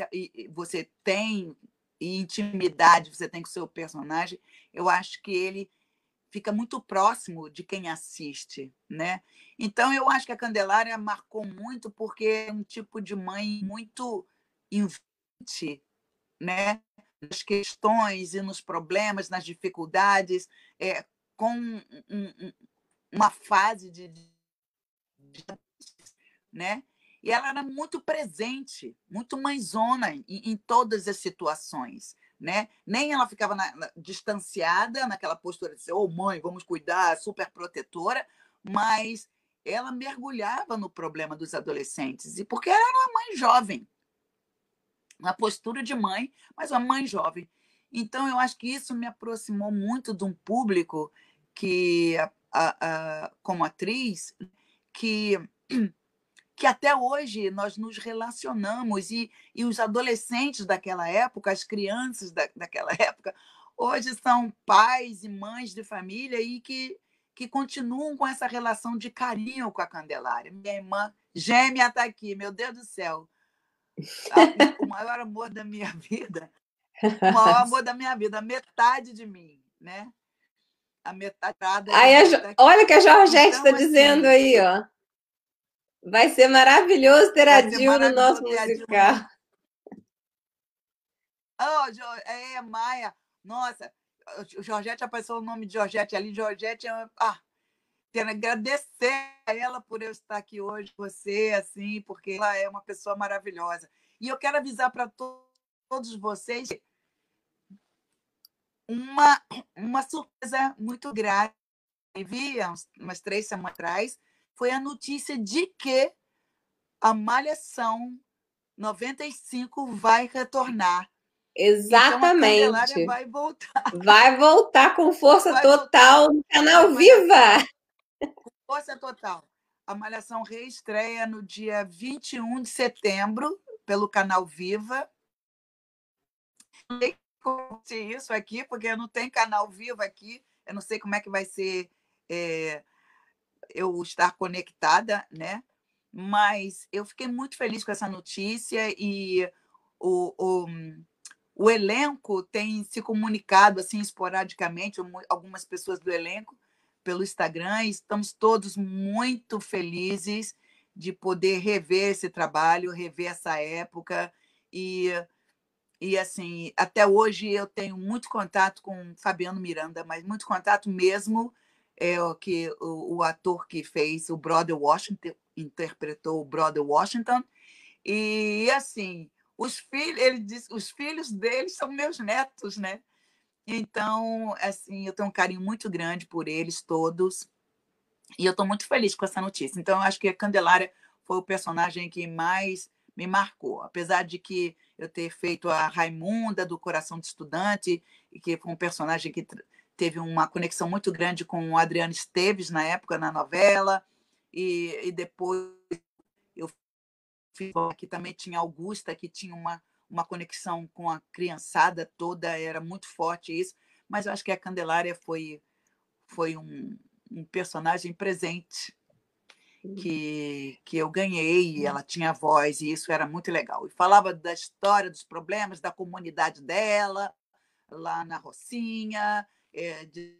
você tem e intimidade você tem com o seu personagem, eu acho que ele fica muito próximo de quem assiste, né? Então eu acho que a Candelária marcou muito porque é um tipo de mãe muito invente, né? nas questões e nos problemas, nas dificuldades, é, com um, um, uma fase de, de, né? E ela era muito presente, muito mãezona em, em todas as situações. Né? Nem ela ficava na, na, distanciada naquela postura de ser, oh mãe, vamos cuidar, super protetora, mas ela mergulhava no problema dos adolescentes. E porque ela era uma mãe jovem, uma postura de mãe, mas uma mãe jovem. Então, eu acho que isso me aproximou muito de um público que, a, a, como atriz, que, que até hoje nós nos relacionamos e, e os adolescentes daquela época, as crianças da, daquela (laughs) época, hoje são pais e mães de família e que, que continuam com essa relação de carinho com a Candelária. Minha irmã gêmea está aqui, meu Deus do céu o maior amor da minha (laughs) vida, o maior amor da minha vida, metade de mim, né? A metade. Aí a, olha que a Georgette está então, assim, dizendo aí, ó. Vai ser maravilhoso ter a Dil no nosso musical. Oh, é, Maia. Nossa, Georgette apareceu o nome de Georgette ali. Georgette. Ah, quero agradecer a ela por eu estar aqui hoje, você, assim, porque ela é uma pessoa maravilhosa. E eu quero avisar para to todos vocês uma, uma surpresa muito grave. Vi umas três semanas atrás, foi a notícia de que a Malhação 95 vai retornar. Exatamente. Então, vai voltar. Vai voltar com força vai total no canal Viva Força total. A Malhação reestreia no dia 21 de setembro pelo canal Viva. Não sei isso aqui, porque não tem canal Viva aqui. Eu não sei como é que vai ser é, eu estar conectada, né? Mas eu fiquei muito feliz com essa notícia e o, o, o elenco tem se comunicado assim esporadicamente, algumas pessoas do elenco pelo Instagram, estamos todos muito felizes de poder rever esse trabalho, rever essa época e e assim, até hoje eu tenho muito contato com Fabiano Miranda, mas muito contato mesmo é o que o, o ator que fez o Brother Washington interpretou o Brother Washington. E assim os filhos ele diz os filhos dele são meus netos né? Então assim eu tenho um carinho muito grande por eles todos. E eu estou muito feliz com essa notícia. Então eu acho que a Candelária foi o personagem que mais me marcou. Apesar de que eu ter feito a Raimunda do Coração de Estudante que foi um personagem que teve uma conexão muito grande com o Adriano Esteves na época na novela e, e depois eu fiz aqui também tinha Augusta que tinha uma uma conexão com a criançada toda era muito forte isso mas eu acho que a Candelária foi foi um, um personagem presente que, que eu ganhei, e ela tinha voz, e isso era muito legal. E falava da história, dos problemas da comunidade dela, lá na Rocinha, é, de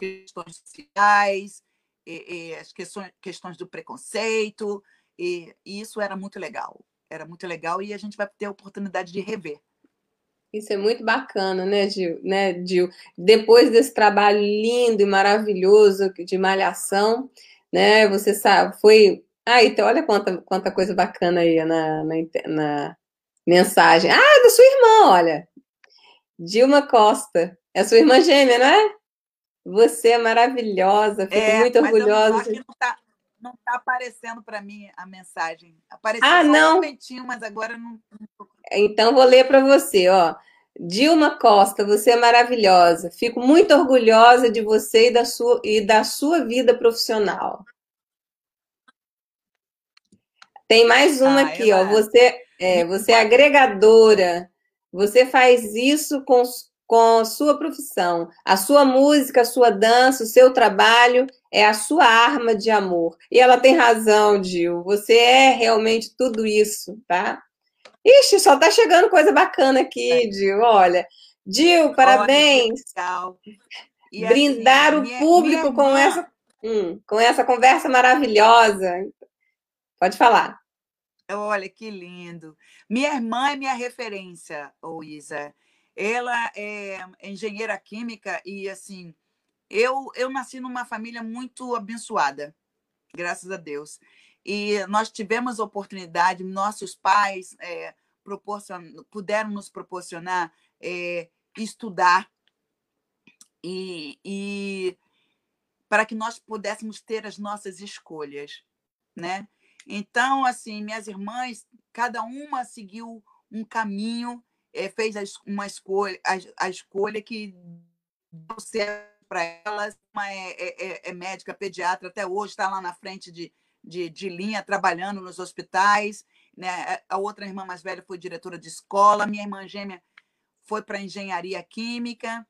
questões sociais, e as questões, questões do preconceito, e, e, isso era muito legal. Era muito legal e a gente vai ter a oportunidade de rever. Isso é muito bacana, né, Gil? Né, Gil? Depois desse trabalho lindo e maravilhoso de malhação, né? Você sabe, foi. Ah, então olha quanta, quanta coisa bacana aí na, na, na mensagem. Ah, é da sua irmã, olha. Dilma Costa. É sua irmã gêmea, não é? Você é maravilhosa, fico é, muito orgulhosa. Mas não está não tá aparecendo para mim a mensagem. Apareceu ah, não. um momentinho, mas agora não. Então vou ler para você, ó. Dilma Costa, você é maravilhosa. Fico muito orgulhosa de você e da sua, e da sua vida profissional. Tem mais uma ah, aqui, ó. Você é, você é agregadora. Você faz isso com, com a sua profissão. A sua música, a sua dança, o seu trabalho é a sua arma de amor. E ela tem razão, Dil. Você é realmente tudo isso, tá? Ixi, só tá chegando coisa bacana aqui, é. Dil. Olha, Dil, parabéns. Olha, e Brindar assim, o público minha com, essa, hum, com essa conversa maravilhosa. Pode falar. Olha, que lindo. Minha irmã é minha referência, ô Isa. Ela é engenheira química e, assim, eu, eu nasci numa família muito abençoada, graças a Deus. E nós tivemos a oportunidade, nossos pais é, puderam nos proporcionar é, estudar e, e para que nós pudéssemos ter as nossas escolhas, né? Então, assim, minhas irmãs, cada uma seguiu um caminho, é, fez uma escolha, a, a escolha que deu certo para elas. Uma é, é, é, médica pediatra até hoje, está lá na frente de, de, de linha, trabalhando nos hospitais. Né? A outra irmã mais velha foi diretora de escola, minha irmã gêmea foi para engenharia química,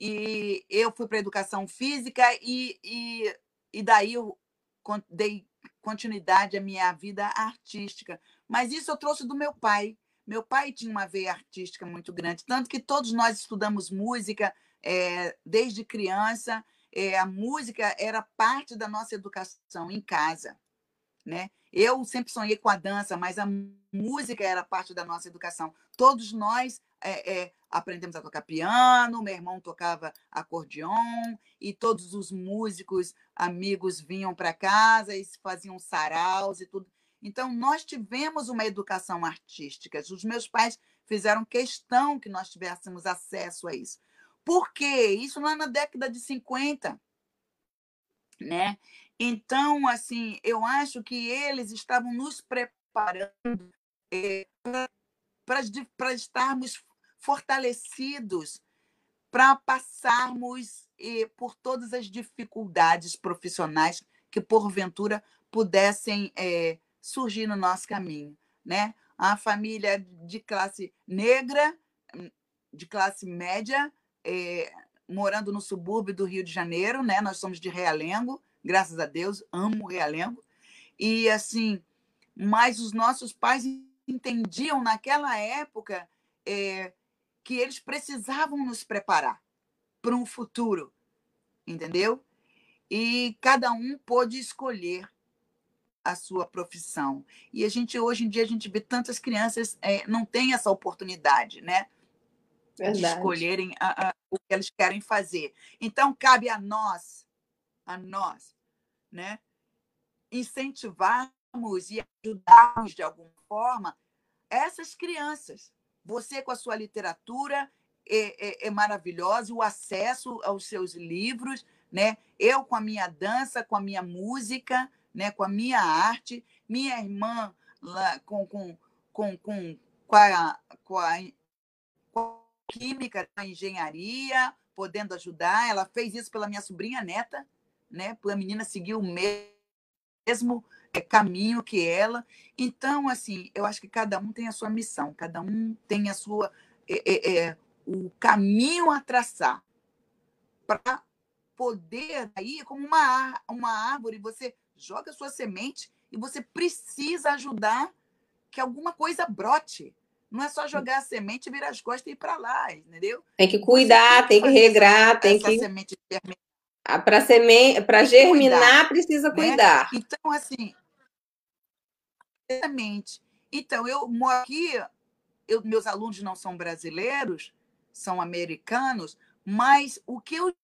e eu fui para educação física, e, e, e daí eu dei continuidade à minha vida artística. Mas isso eu trouxe do meu pai. Meu pai tinha uma veia artística muito grande, tanto que todos nós estudamos música é, desde criança. É, a música era parte da nossa educação em casa. Né? Eu sempre sonhei com a dança, mas a música era parte da nossa educação. Todos nós é, é, aprendemos a tocar piano, meu irmão tocava acordeon, e todos os músicos amigos vinham para casa e faziam saraus e tudo. Então, nós tivemos uma educação artística. Os meus pais fizeram questão que nós tivéssemos acesso a isso. Por quê? Isso lá na década de 50. Né? Então, assim, eu acho que eles estavam nos preparando é, para estarmos fortalecidos para passarmos eh, por todas as dificuldades profissionais que porventura pudessem é, surgir no nosso caminho, né? A família de classe negra, de classe média, é, morando no subúrbio do Rio de Janeiro, né? Nós somos de Realengo, graças a Deus, amo Realengo. E assim, mas os nossos pais entendiam naquela época é, que eles precisavam nos preparar para um futuro, entendeu? E cada um pôde escolher a sua profissão. E a gente hoje em dia a gente vê tantas crianças é, não têm essa oportunidade, né? Verdade. De escolherem a, a, o que eles querem fazer. Então cabe a nós, a nós, né? Incentivarmos e ajudarmos de alguma forma essas crianças. Você com a sua literatura é, é, é maravilhosa, o acesso aos seus livros, né? Eu com a minha dança, com a minha música, né? Com a minha arte, minha irmã lá, com, com, com, com, com, a, com, a, com a química, a engenharia, podendo ajudar. Ela fez isso pela minha sobrinha neta, né? Para a menina seguir o mesmo é, caminho que ela. Então, assim, eu acho que cada um tem a sua missão, cada um tem a sua é, é, é o caminho a traçar para poder aí como uma uma árvore você joga a sua semente e você precisa ajudar que alguma coisa brote. Não é só jogar a semente, virar as costas e ir para lá, entendeu? Tem que cuidar, tem que, tem que regrar, essa, tem essa que. Semente para semente, para germinar cuidar, precisa né? cuidar. Então assim, exatamente. Então eu moro aqui, eu, meus alunos não são brasileiros, são americanos, mas o que eu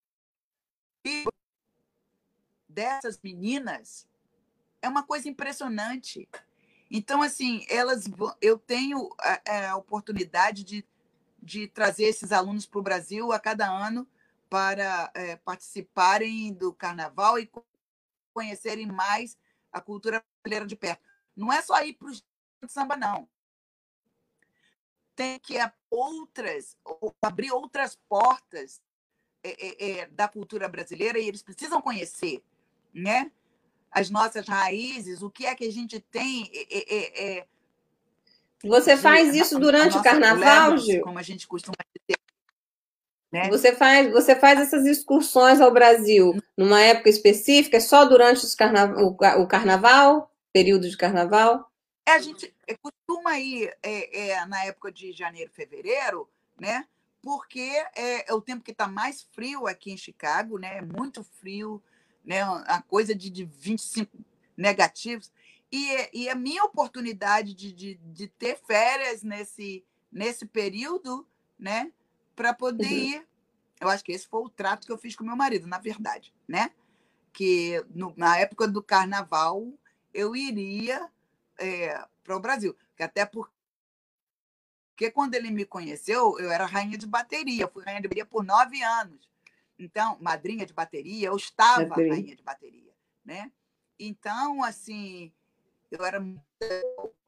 dessas meninas é uma coisa impressionante. Então, assim, elas, eu tenho a, a oportunidade de, de trazer esses alunos para o Brasil a cada ano para é, participarem do carnaval e conhecerem mais a cultura brasileira de perto. Não é só ir para o samba, não. Tem que outras, abrir outras portas é, é, é, da cultura brasileira e eles precisam conhecer, né? As nossas raízes, o que é que a gente tem. É, é, é Você faz isso durante o carnaval, Gil? Como a gente costuma dizer. Né? Você, faz, você faz essas excursões ao Brasil numa época específica, só durante os carna... o carnaval, período de carnaval? É, a gente costuma ir é, é, na época de janeiro, fevereiro, né? Porque é, é o tempo que está mais frio aqui em Chicago, né? É muito frio, né? A coisa de, de 25 negativos. E, e a minha oportunidade de, de, de ter férias nesse, nesse período, né? Para poder uhum. ir. Eu acho que esse foi o trato que eu fiz com meu marido, na verdade, né? Que no, na época do carnaval eu iria é, para o Brasil. Até porque quando ele me conheceu, eu era rainha de bateria, fui rainha de bateria por nove anos. Então, madrinha de bateria, eu estava bateria. rainha de bateria, né? Então, assim, eu era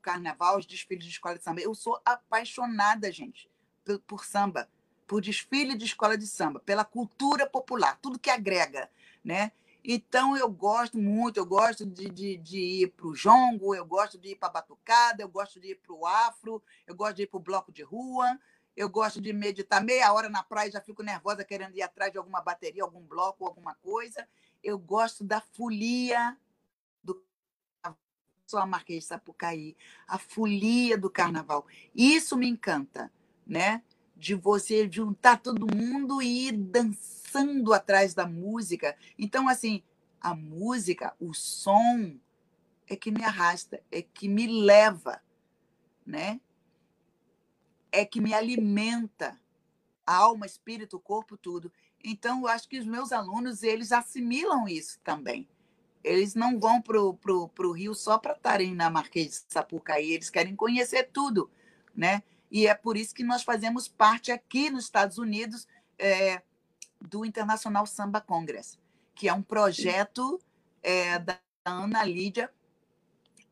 carnaval, os desfiles de escola de samba. Eu sou apaixonada, gente, por, por samba, por desfile de escola de samba, pela cultura popular, tudo que agrega, né? Então, eu gosto muito, eu gosto de, de, de ir para o jongo, eu gosto de ir para a batucada, eu gosto de ir para o afro, eu gosto de ir para o bloco de rua, eu gosto de meditar meia hora na praia, já fico nervosa querendo ir atrás de alguma bateria, algum bloco, alguma coisa. Eu gosto da folia do só a Marquês de Sapucaí, a folia do carnaval. Isso me encanta, né? De você juntar todo mundo e ir dançando atrás da música. Então, assim, a música, o som, é que me arrasta, é que me leva, né? É que me alimenta a alma, espírito, corpo, tudo. Então, eu acho que os meus alunos, eles assimilam isso também. Eles não vão para o Rio só para estarem na Marquês de Sapucaí, eles querem conhecer tudo, né? E é por isso que nós fazemos parte aqui nos Estados Unidos é, do Internacional Samba Congress, que é um projeto é, da Ana Lídia,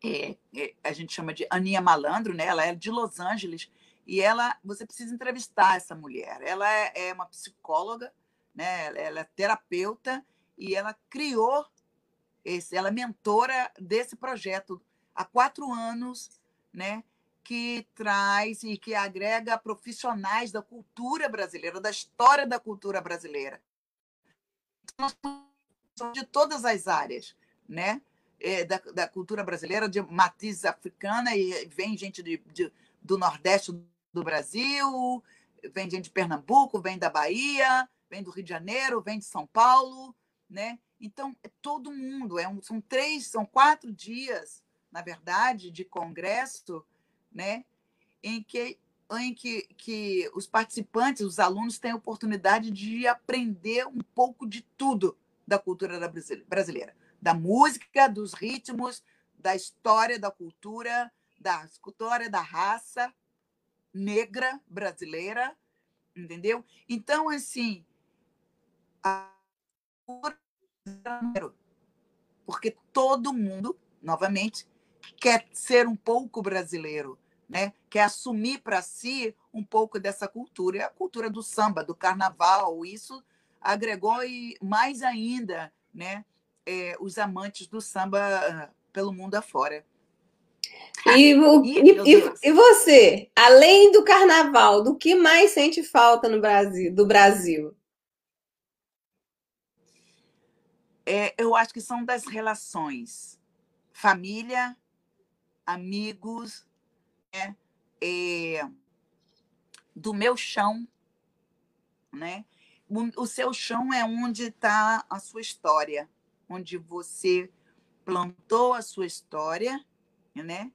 é, é, a gente chama de Aninha Malandro, né? ela é de Los Angeles, e ela, você precisa entrevistar essa mulher. Ela é, é uma psicóloga, né? ela é terapeuta, e ela criou esse, ela é mentora desse projeto há quatro anos, né? que traz e que agrega profissionais da cultura brasileira, da história da cultura brasileira. De todas as áreas, né? É, da, da, cultura brasileira, de matriz africana, e vem gente de, de, do Nordeste do Brasil, vem gente de Pernambuco, vem da Bahia, vem do Rio de Janeiro, vem de São Paulo, né? Então, é todo mundo, é um, são três, são quatro dias, na verdade, de congresso né, em que em que, que os participantes, os alunos, têm a oportunidade de aprender um pouco de tudo da cultura brasileira, da música, dos ritmos, da história da cultura, da história da raça negra brasileira, entendeu? Então, assim, a porque todo mundo, novamente, quer ser um pouco brasileiro, né? quer assumir para si um pouco dessa cultura. É a cultura do samba, do carnaval. Isso agregou e mais ainda né? É, os amantes do samba ah, pelo mundo afora. E, o, e, e, você, além do carnaval, do que mais sente falta no Brasil, do Brasil? É, eu acho que são das relações, família, amigos, né? É, do meu chão, né? O, o seu chão é onde está a sua história, onde você plantou a sua história, né?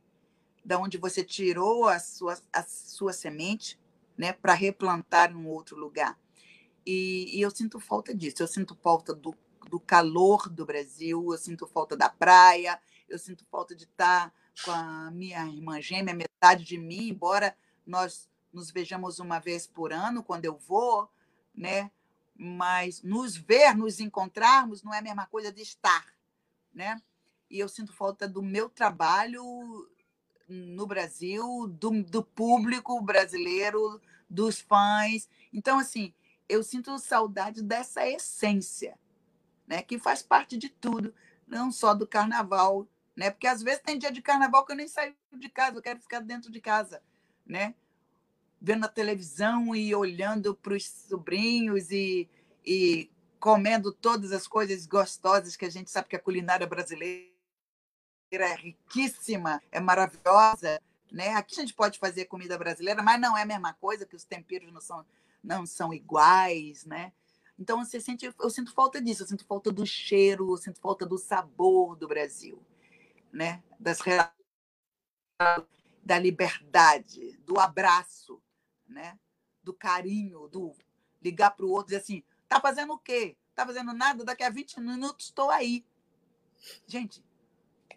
Da onde você tirou a sua, a sua semente, né? Para replantar em outro lugar. E, e, eu sinto falta disso. Eu sinto falta do, do calor do Brasil, eu sinto falta da praia, eu sinto falta de estar com a minha irmã gêmea, metade de mim, embora nós nos vejamos uma vez por ano, quando eu vou, né? Mas nos ver, nos encontrarmos, não é a mesma coisa de estar, né? E eu sinto falta do meu trabalho no Brasil, do, do público brasileiro, dos fãs. Então, assim, eu sinto saudade dessa essência, né? Que faz parte de tudo, não só do carnaval, né? Porque às vezes tem dia de carnaval que eu nem saio de casa, eu quero ficar dentro de casa, né? Vendo a televisão e olhando para os sobrinhos e, e comendo todas as coisas gostosas que a gente sabe que a culinária brasileira é riquíssima, é maravilhosa, né? Aqui a gente pode fazer comida brasileira, mas não é a mesma coisa, que os temperos não são, não são iguais, né? Então você sente, eu sinto falta disso, eu sinto falta do cheiro, eu sinto falta do sabor do Brasil né? das da liberdade, do abraço, né? do carinho, do ligar para o outro e dizer assim: tá fazendo o quê? Tá fazendo nada? Daqui a 20 minutos estou aí. Gente,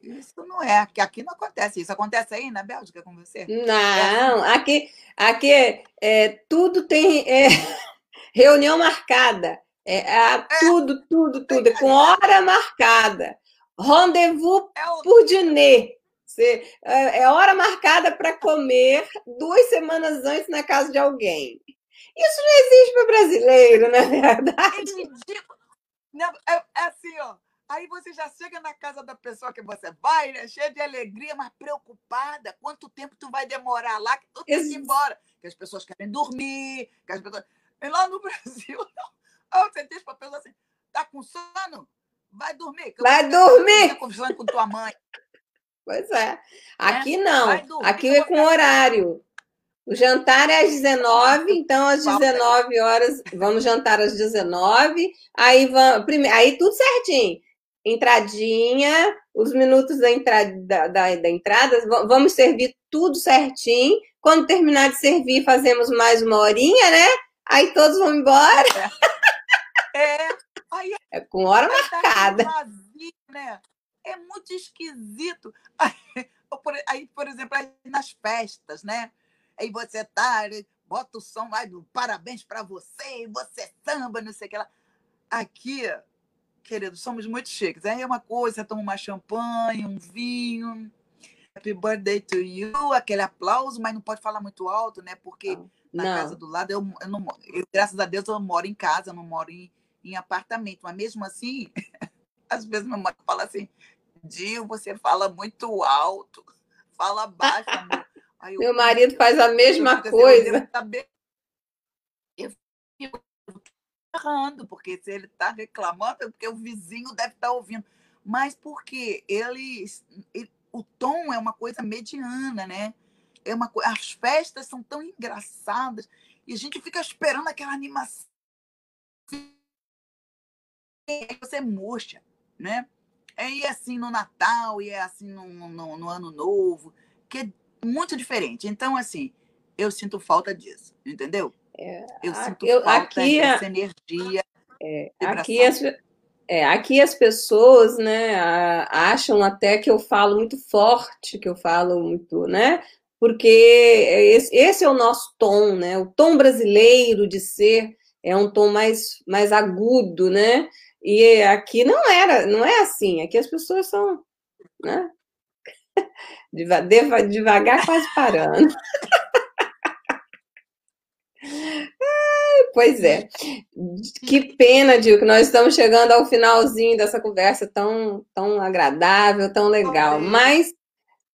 isso não é. Aqui, aqui não acontece isso. Acontece aí na Bélgica com você? Não, aqui, aqui é, tudo tem é, (laughs) reunião marcada. É, é, tudo, tudo, tudo, é com hora marcada. Rendezvous é o... por dîner. Você, é, é hora marcada para comer duas semanas antes na casa de alguém. Isso não existe para brasileiro, na é (laughs) verdade. É, é, é assim, ó. Aí você já chega na casa da pessoa que você vai, né? cheia de alegria, mas preocupada. Quanto tempo tu vai demorar lá que tu tem que ir embora? Que as pessoas querem dormir, que as pessoas... E lá no (laughs) Brasil, não. Você diz para a pessoa assim, tá com sono? Vai dormir. Vai dormir. Conversando com tua mãe. Pois é. Aqui é? não. Aqui é com horário. O jantar é às 19, então às 19 horas vamos jantar às 19. Aí vamos, aí tudo certinho. Entradinha, os minutos da entrada, da, da, da entrada, vamos servir tudo certinho. Quando terminar de servir, fazemos mais uma horinha, né? Aí todos vão embora. É. é. Aí, é com hora tá marcada. Vazio, né? É muito esquisito. (laughs) Aí, por, aí, por exemplo, aí nas festas, né? Aí você tá, bota o som lá do parabéns para você, você samba, não sei o que lá. Aqui, querido, somos muito chiques. Aí é uma coisa, você toma uma champanhe, um vinho, happy birthday to you, aquele aplauso, mas não pode falar muito alto, né? Porque na não. casa do lado, eu, eu não eu, graças a Deus, eu moro em casa, eu não moro em em apartamento, mas mesmo assim, (laughs) às vezes meu marido fala assim, Dio, você fala muito alto, fala baixo, amor. Aí, meu marido faz a (laughs) mesma assim, coisa. Eu fico errando, porque se ele está reclamando, é porque o vizinho deve estar tá ouvindo. Mas porque ele, ele, o tom é uma coisa mediana, né? É uma, as festas são tão engraçadas e a gente fica esperando aquela animação. Você murcha, né? É e assim no Natal, e é assim no, no, no, Ano Novo, que é muito diferente. Então, assim, eu sinto falta disso, entendeu? É, eu sinto eu, falta aqui, dessa energia. É, aqui, as, é, aqui as pessoas né, acham até que eu falo muito forte, que eu falo muito, né? Porque esse, esse é o nosso tom, né? O tom brasileiro de ser é um tom mais, mais agudo, né? E aqui não era, não é assim. Aqui as pessoas são, né? (laughs) Devagar, quase parando. (laughs) Pois é. Que pena, Dil, que nós estamos chegando ao finalzinho dessa conversa tão, tão agradável, tão legal. Mas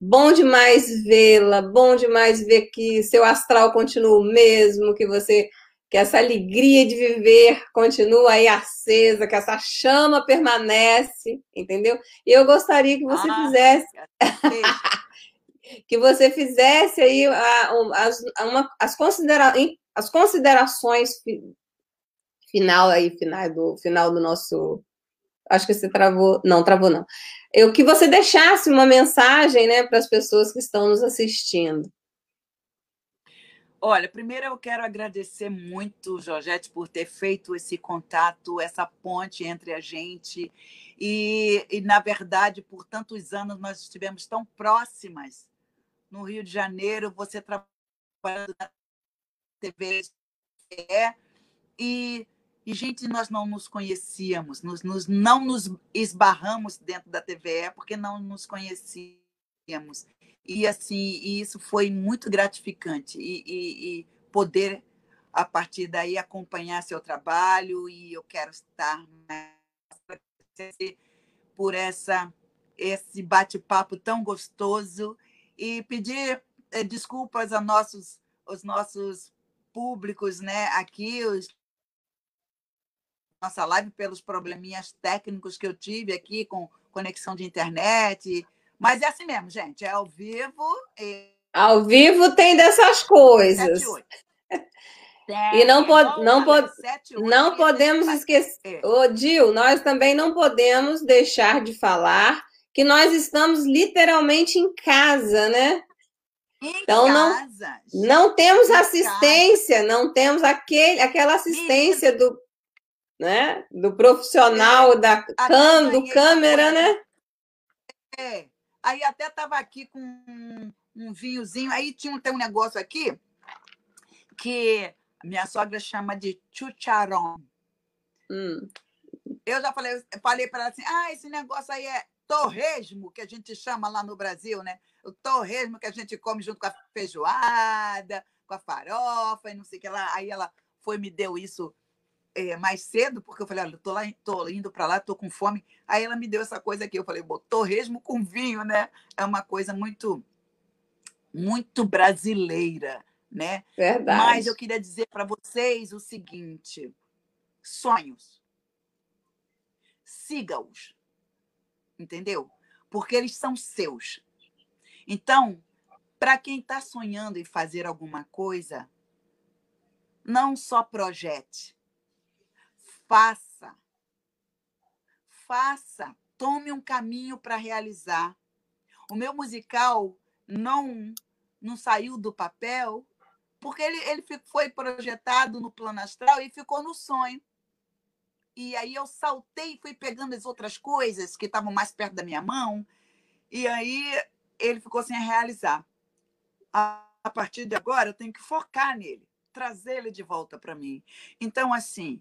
bom demais vê-la, bom demais ver que seu astral continua o mesmo, que você que essa alegria de viver continua aí acesa, que essa chama permanece, entendeu? E eu gostaria que você ah, fizesse que você fizesse aí as, uma, as, considera as considerações final aí final do final do nosso acho que você travou não travou não eu que você deixasse uma mensagem né para as pessoas que estão nos assistindo Olha, primeiro eu quero agradecer muito, Georgette, por ter feito esse contato, essa ponte entre a gente. E, e, na verdade, por tantos anos nós estivemos tão próximas no Rio de Janeiro, você trabalhando na TV e, e gente, nós não nos conhecíamos, nos, nos, não nos esbarramos dentro da TVE porque não nos conhecíamos. E assim, isso foi muito gratificante e, e, e poder a partir daí acompanhar seu trabalho e eu quero estar por essa esse bate-papo tão gostoso e pedir é, desculpas a nossos os nossos públicos, né, aqui os nossa live pelos probleminhas técnicos que eu tive aqui com conexão de internet mas é assim mesmo, gente. É ao vivo. E... Ao vivo tem dessas coisas. 7, (laughs) e não, pod não, pod não podemos esquecer. Ô, Dil, nós também não podemos deixar de falar que nós estamos literalmente em casa, né? Em então casa, não, não temos assistência, casa. não temos aquele, aquela assistência do, né, do profissional é, da cam, do câmera, né? É. Aí até estava aqui com um, um vinhozinho. Aí tinha tem um negócio aqui que minha sogra chama de chucharon. Hum. Eu já falei, falei para ela assim: ah, esse negócio aí é torresmo, que a gente chama lá no Brasil, né? O torresmo que a gente come junto com a feijoada, com a farofa e não sei o que lá. Aí ela foi me deu isso é, mais cedo, porque eu falei, olha, eu tô, lá, tô indo para lá, tô com fome. Aí ela me deu essa coisa aqui, eu falei, torresmo com vinho, né? É uma coisa muito, muito brasileira, né? Verdade. Mas eu queria dizer para vocês o seguinte: sonhos. Siga-os. Entendeu? Porque eles são seus. Então, para quem está sonhando em fazer alguma coisa, não só projete, faça. Faça. Tome um caminho para realizar. O meu musical não não saiu do papel porque ele, ele foi projetado no plano astral e ficou no sonho. E aí eu saltei e fui pegando as outras coisas que estavam mais perto da minha mão. E aí ele ficou sem realizar. A, partir de agora, eu tenho que focar nele, trazer ele de volta para mim. Então, assim,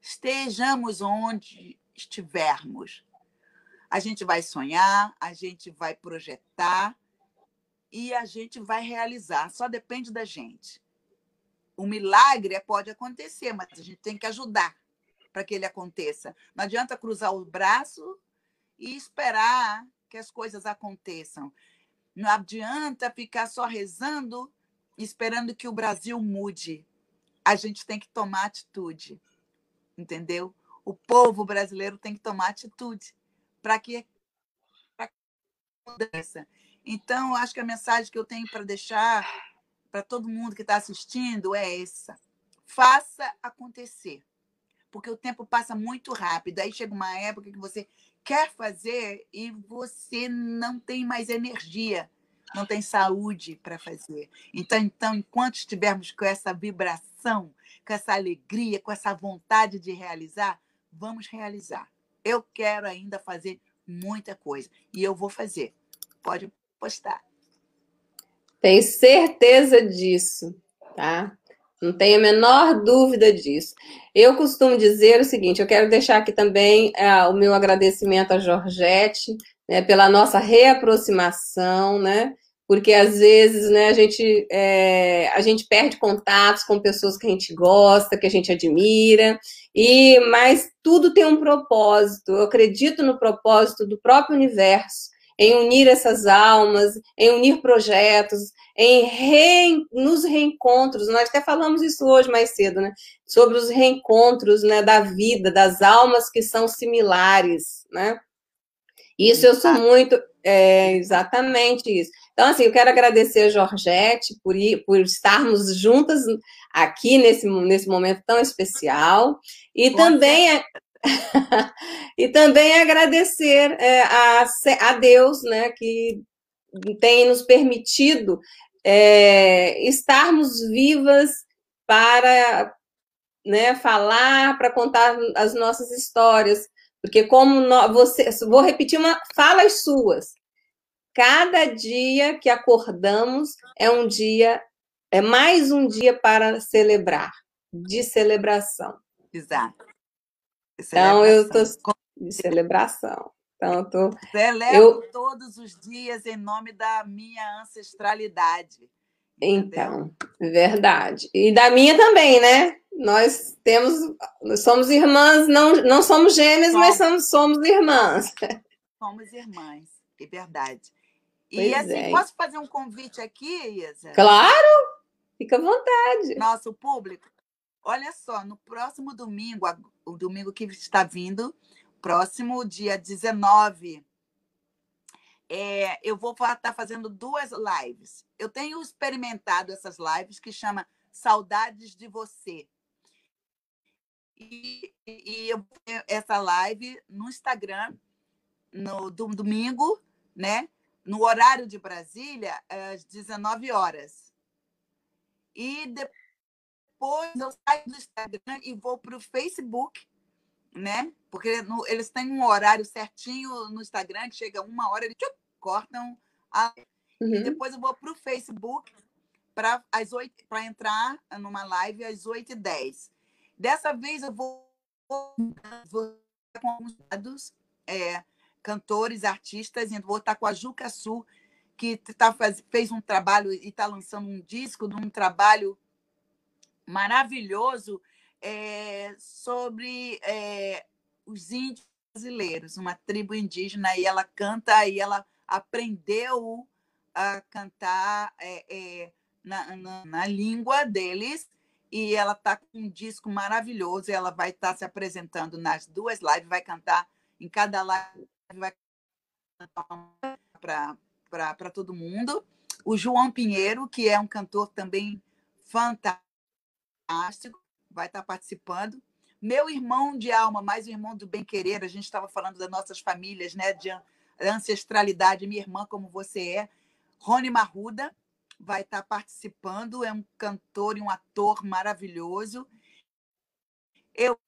estejamos onde estivermos. A gente vai sonhar, a gente vai projetar e a gente vai realizar. Só depende da gente. O milagre pode acontecer, mas a gente tem que ajudar para que ele aconteça. Não adianta cruzar o braço e esperar que as coisas aconteçam. Não adianta ficar só rezando, esperando que o Brasil mude. A gente tem que tomar atitude, entendeu? O povo brasileiro tem que tomar atitude para que mudança. Então, acho que a mensagem que eu tenho para deixar para todo mundo que está assistindo é essa: faça acontecer, porque o tempo passa muito rápido. Aí chega uma época que você quer fazer e você não tem mais energia, não tem saúde para fazer. Então, então, enquanto estivermos com essa vibração, com essa alegria, com essa vontade de realizar, vamos realizar. Eu quero ainda fazer muita coisa e eu vou fazer. Pode postar. Tenho certeza disso, tá? Não tenho a menor dúvida disso. Eu costumo dizer o seguinte: eu quero deixar aqui também é, o meu agradecimento a Georgette né, pela nossa reaproximação, né? Porque às vezes né, a, gente, é, a gente perde contatos com pessoas que a gente gosta, que a gente admira, e mas tudo tem um propósito. Eu acredito no propósito do próprio universo em unir essas almas, em unir projetos, em re, nos reencontros. Nós até falamos isso hoje mais cedo, né? Sobre os reencontros, né, da vida, das almas que são similares, né? Isso eu sou muito, é, exatamente isso. Então, assim, eu quero agradecer a Georgette por, ir, por estarmos juntas aqui nesse, nesse momento tão especial. E Boa também e também agradecer é, a, a Deus, né, que tem nos permitido é, estarmos vivas para né, falar, para contar as nossas histórias. Porque como nós, você, vou repetir uma, falas suas. Cada dia que acordamos é um dia, é mais um dia para celebrar, de celebração. Exato. Então, eu estou de celebração. Então, eu tô, Celebro eu... todos os dias em nome da minha ancestralidade. Entendeu? Então, verdade. E da minha também, né? Nós temos, nós somos irmãs, não, não somos gêmeas, somos. mas somos, somos irmãs. Somos irmãs, é verdade. E pois assim, é. posso fazer um convite aqui, Isa? Claro! Fica à vontade. Nosso público. Olha só, no próximo domingo, o domingo que está vindo, próximo dia 19, é, eu vou estar tá fazendo duas lives. Eu tenho experimentado essas lives que chama Saudades de Você. E, e eu essa live no Instagram no do, domingo, né? No horário de Brasília, às 19 horas. E depois depois eu saio do Instagram e vou para o Facebook, né? Porque no, eles têm um horário certinho no Instagram, que chega uma hora, eles cortam. A... Uhum. E depois eu vou para o Facebook para entrar numa live às 8h10. Dessa vez eu vou, vou com alguns dados, é, cantores, artistas, e vou estar com a Juca Sul, que tá, fez um trabalho e está lançando um disco de um trabalho maravilhoso é, sobre é, os índios brasileiros, uma tribo indígena, e ela canta, e ela aprendeu a cantar é, na, na, na, língua deles, e ela está com um disco maravilhoso, e ela vai estar tá se apresentando nas duas lives, vai cantar em cada live, vai cantar para todo mundo. O João Pinheiro, que é um cantor também fantástico, fantástico, vai estar participando. Meu irmão de alma, mais o irmão do bem-querer, a gente estava falando das nossas famílias, né, de ancestralidade, minha irmã como você é, Rony Marruda vai estar participando, é um cantor e um ator maravilhoso. Eu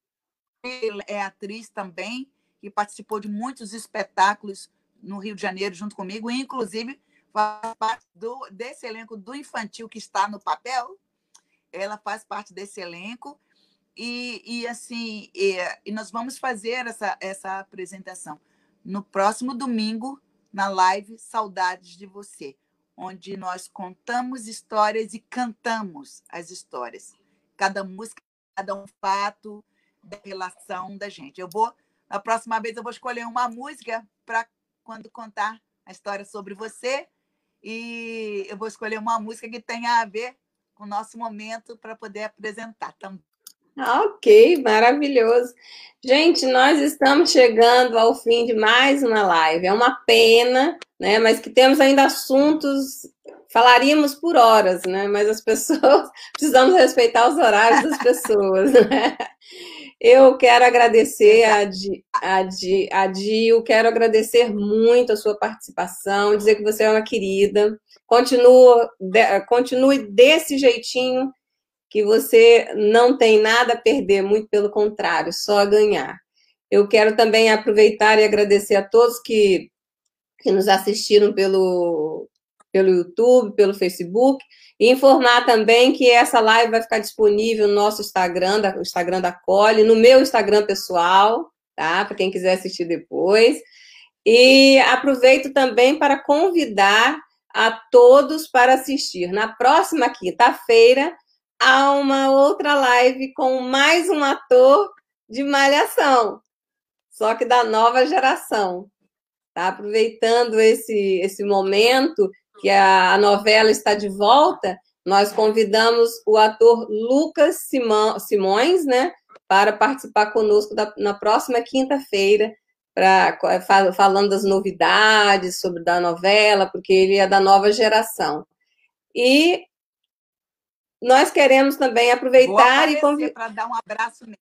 é atriz também e participou de muitos espetáculos no Rio de Janeiro junto comigo, inclusive faz parte do, desse elenco do infantil que está no papel, ela faz parte desse elenco e, e assim e, e, nós vamos fazer essa, essa apresentação no próximo domingo na live Saudades de Você, onde nós contamos histórias e cantamos as histórias. Cada música, cada um fato da relação da gente. Eu vou Na próxima vez eu vou escolher uma música para quando contar a história sobre você. E eu vou escolher uma música que tenha a ver o nosso momento para poder apresentar também. Ok, maravilhoso. Gente, nós estamos chegando ao fim de mais uma live. É uma pena, né? Mas que temos ainda assuntos, falaríamos por horas, né? Mas as (laughs) pessoas precisamos respeitar os horários das pessoas, né? Eu quero agradecer a, a, a Dio, quero agradecer muito a sua participação, dizer que você é uma querida. Continua, de, continue desse jeitinho que você não tem nada a perder, muito pelo contrário, só a ganhar. Eu quero também aproveitar e agradecer a todos que, que nos assistiram pelo, pelo YouTube, pelo Facebook, informar também que essa live vai ficar disponível no nosso Instagram, da, o Instagram da Cole, no meu Instagram pessoal, tá? Para quem quiser assistir depois. E aproveito também para convidar a todos para assistir na próxima quinta-feira a uma outra live com mais um ator de Malhação, só que da nova geração. Tá aproveitando esse, esse momento que a, a novela está de volta, nós convidamos o ator Lucas Simão, Simões, né, para participar conosco da, na próxima quinta-feira, falando das novidades sobre da novela, porque ele é da nova geração. E nós queremos também aproveitar e convidar. Para dar um abraço nele.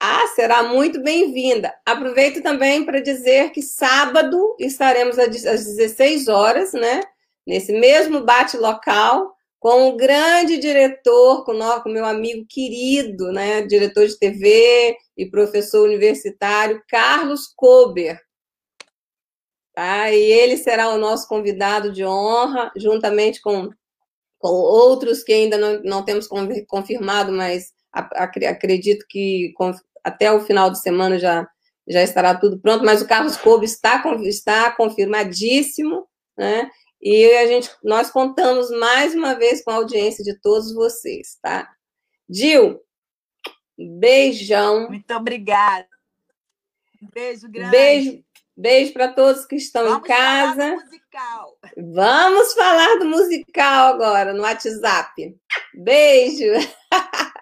Ah, será muito bem-vinda. Aproveito também para dizer que sábado estaremos às 16 horas, né? Nesse mesmo bate-local, com o grande diretor, com o meu amigo querido, né? Diretor de TV e professor universitário, Carlos Kober. Tá? E ele será o nosso convidado de honra, juntamente com com outros que ainda não, não temos confirmado, mas acredito que até o final de semana já, já estará tudo pronto, mas o Carlos Cobo está, está confirmadíssimo, né? E a gente, nós contamos mais uma vez com a audiência de todos vocês, tá? Dil, beijão. Muito obrigada. Um beijo grande. Beijo, Beijo para todos que estão Vamos em casa. Falar do musical. Vamos falar do musical agora no WhatsApp. Beijo. (laughs)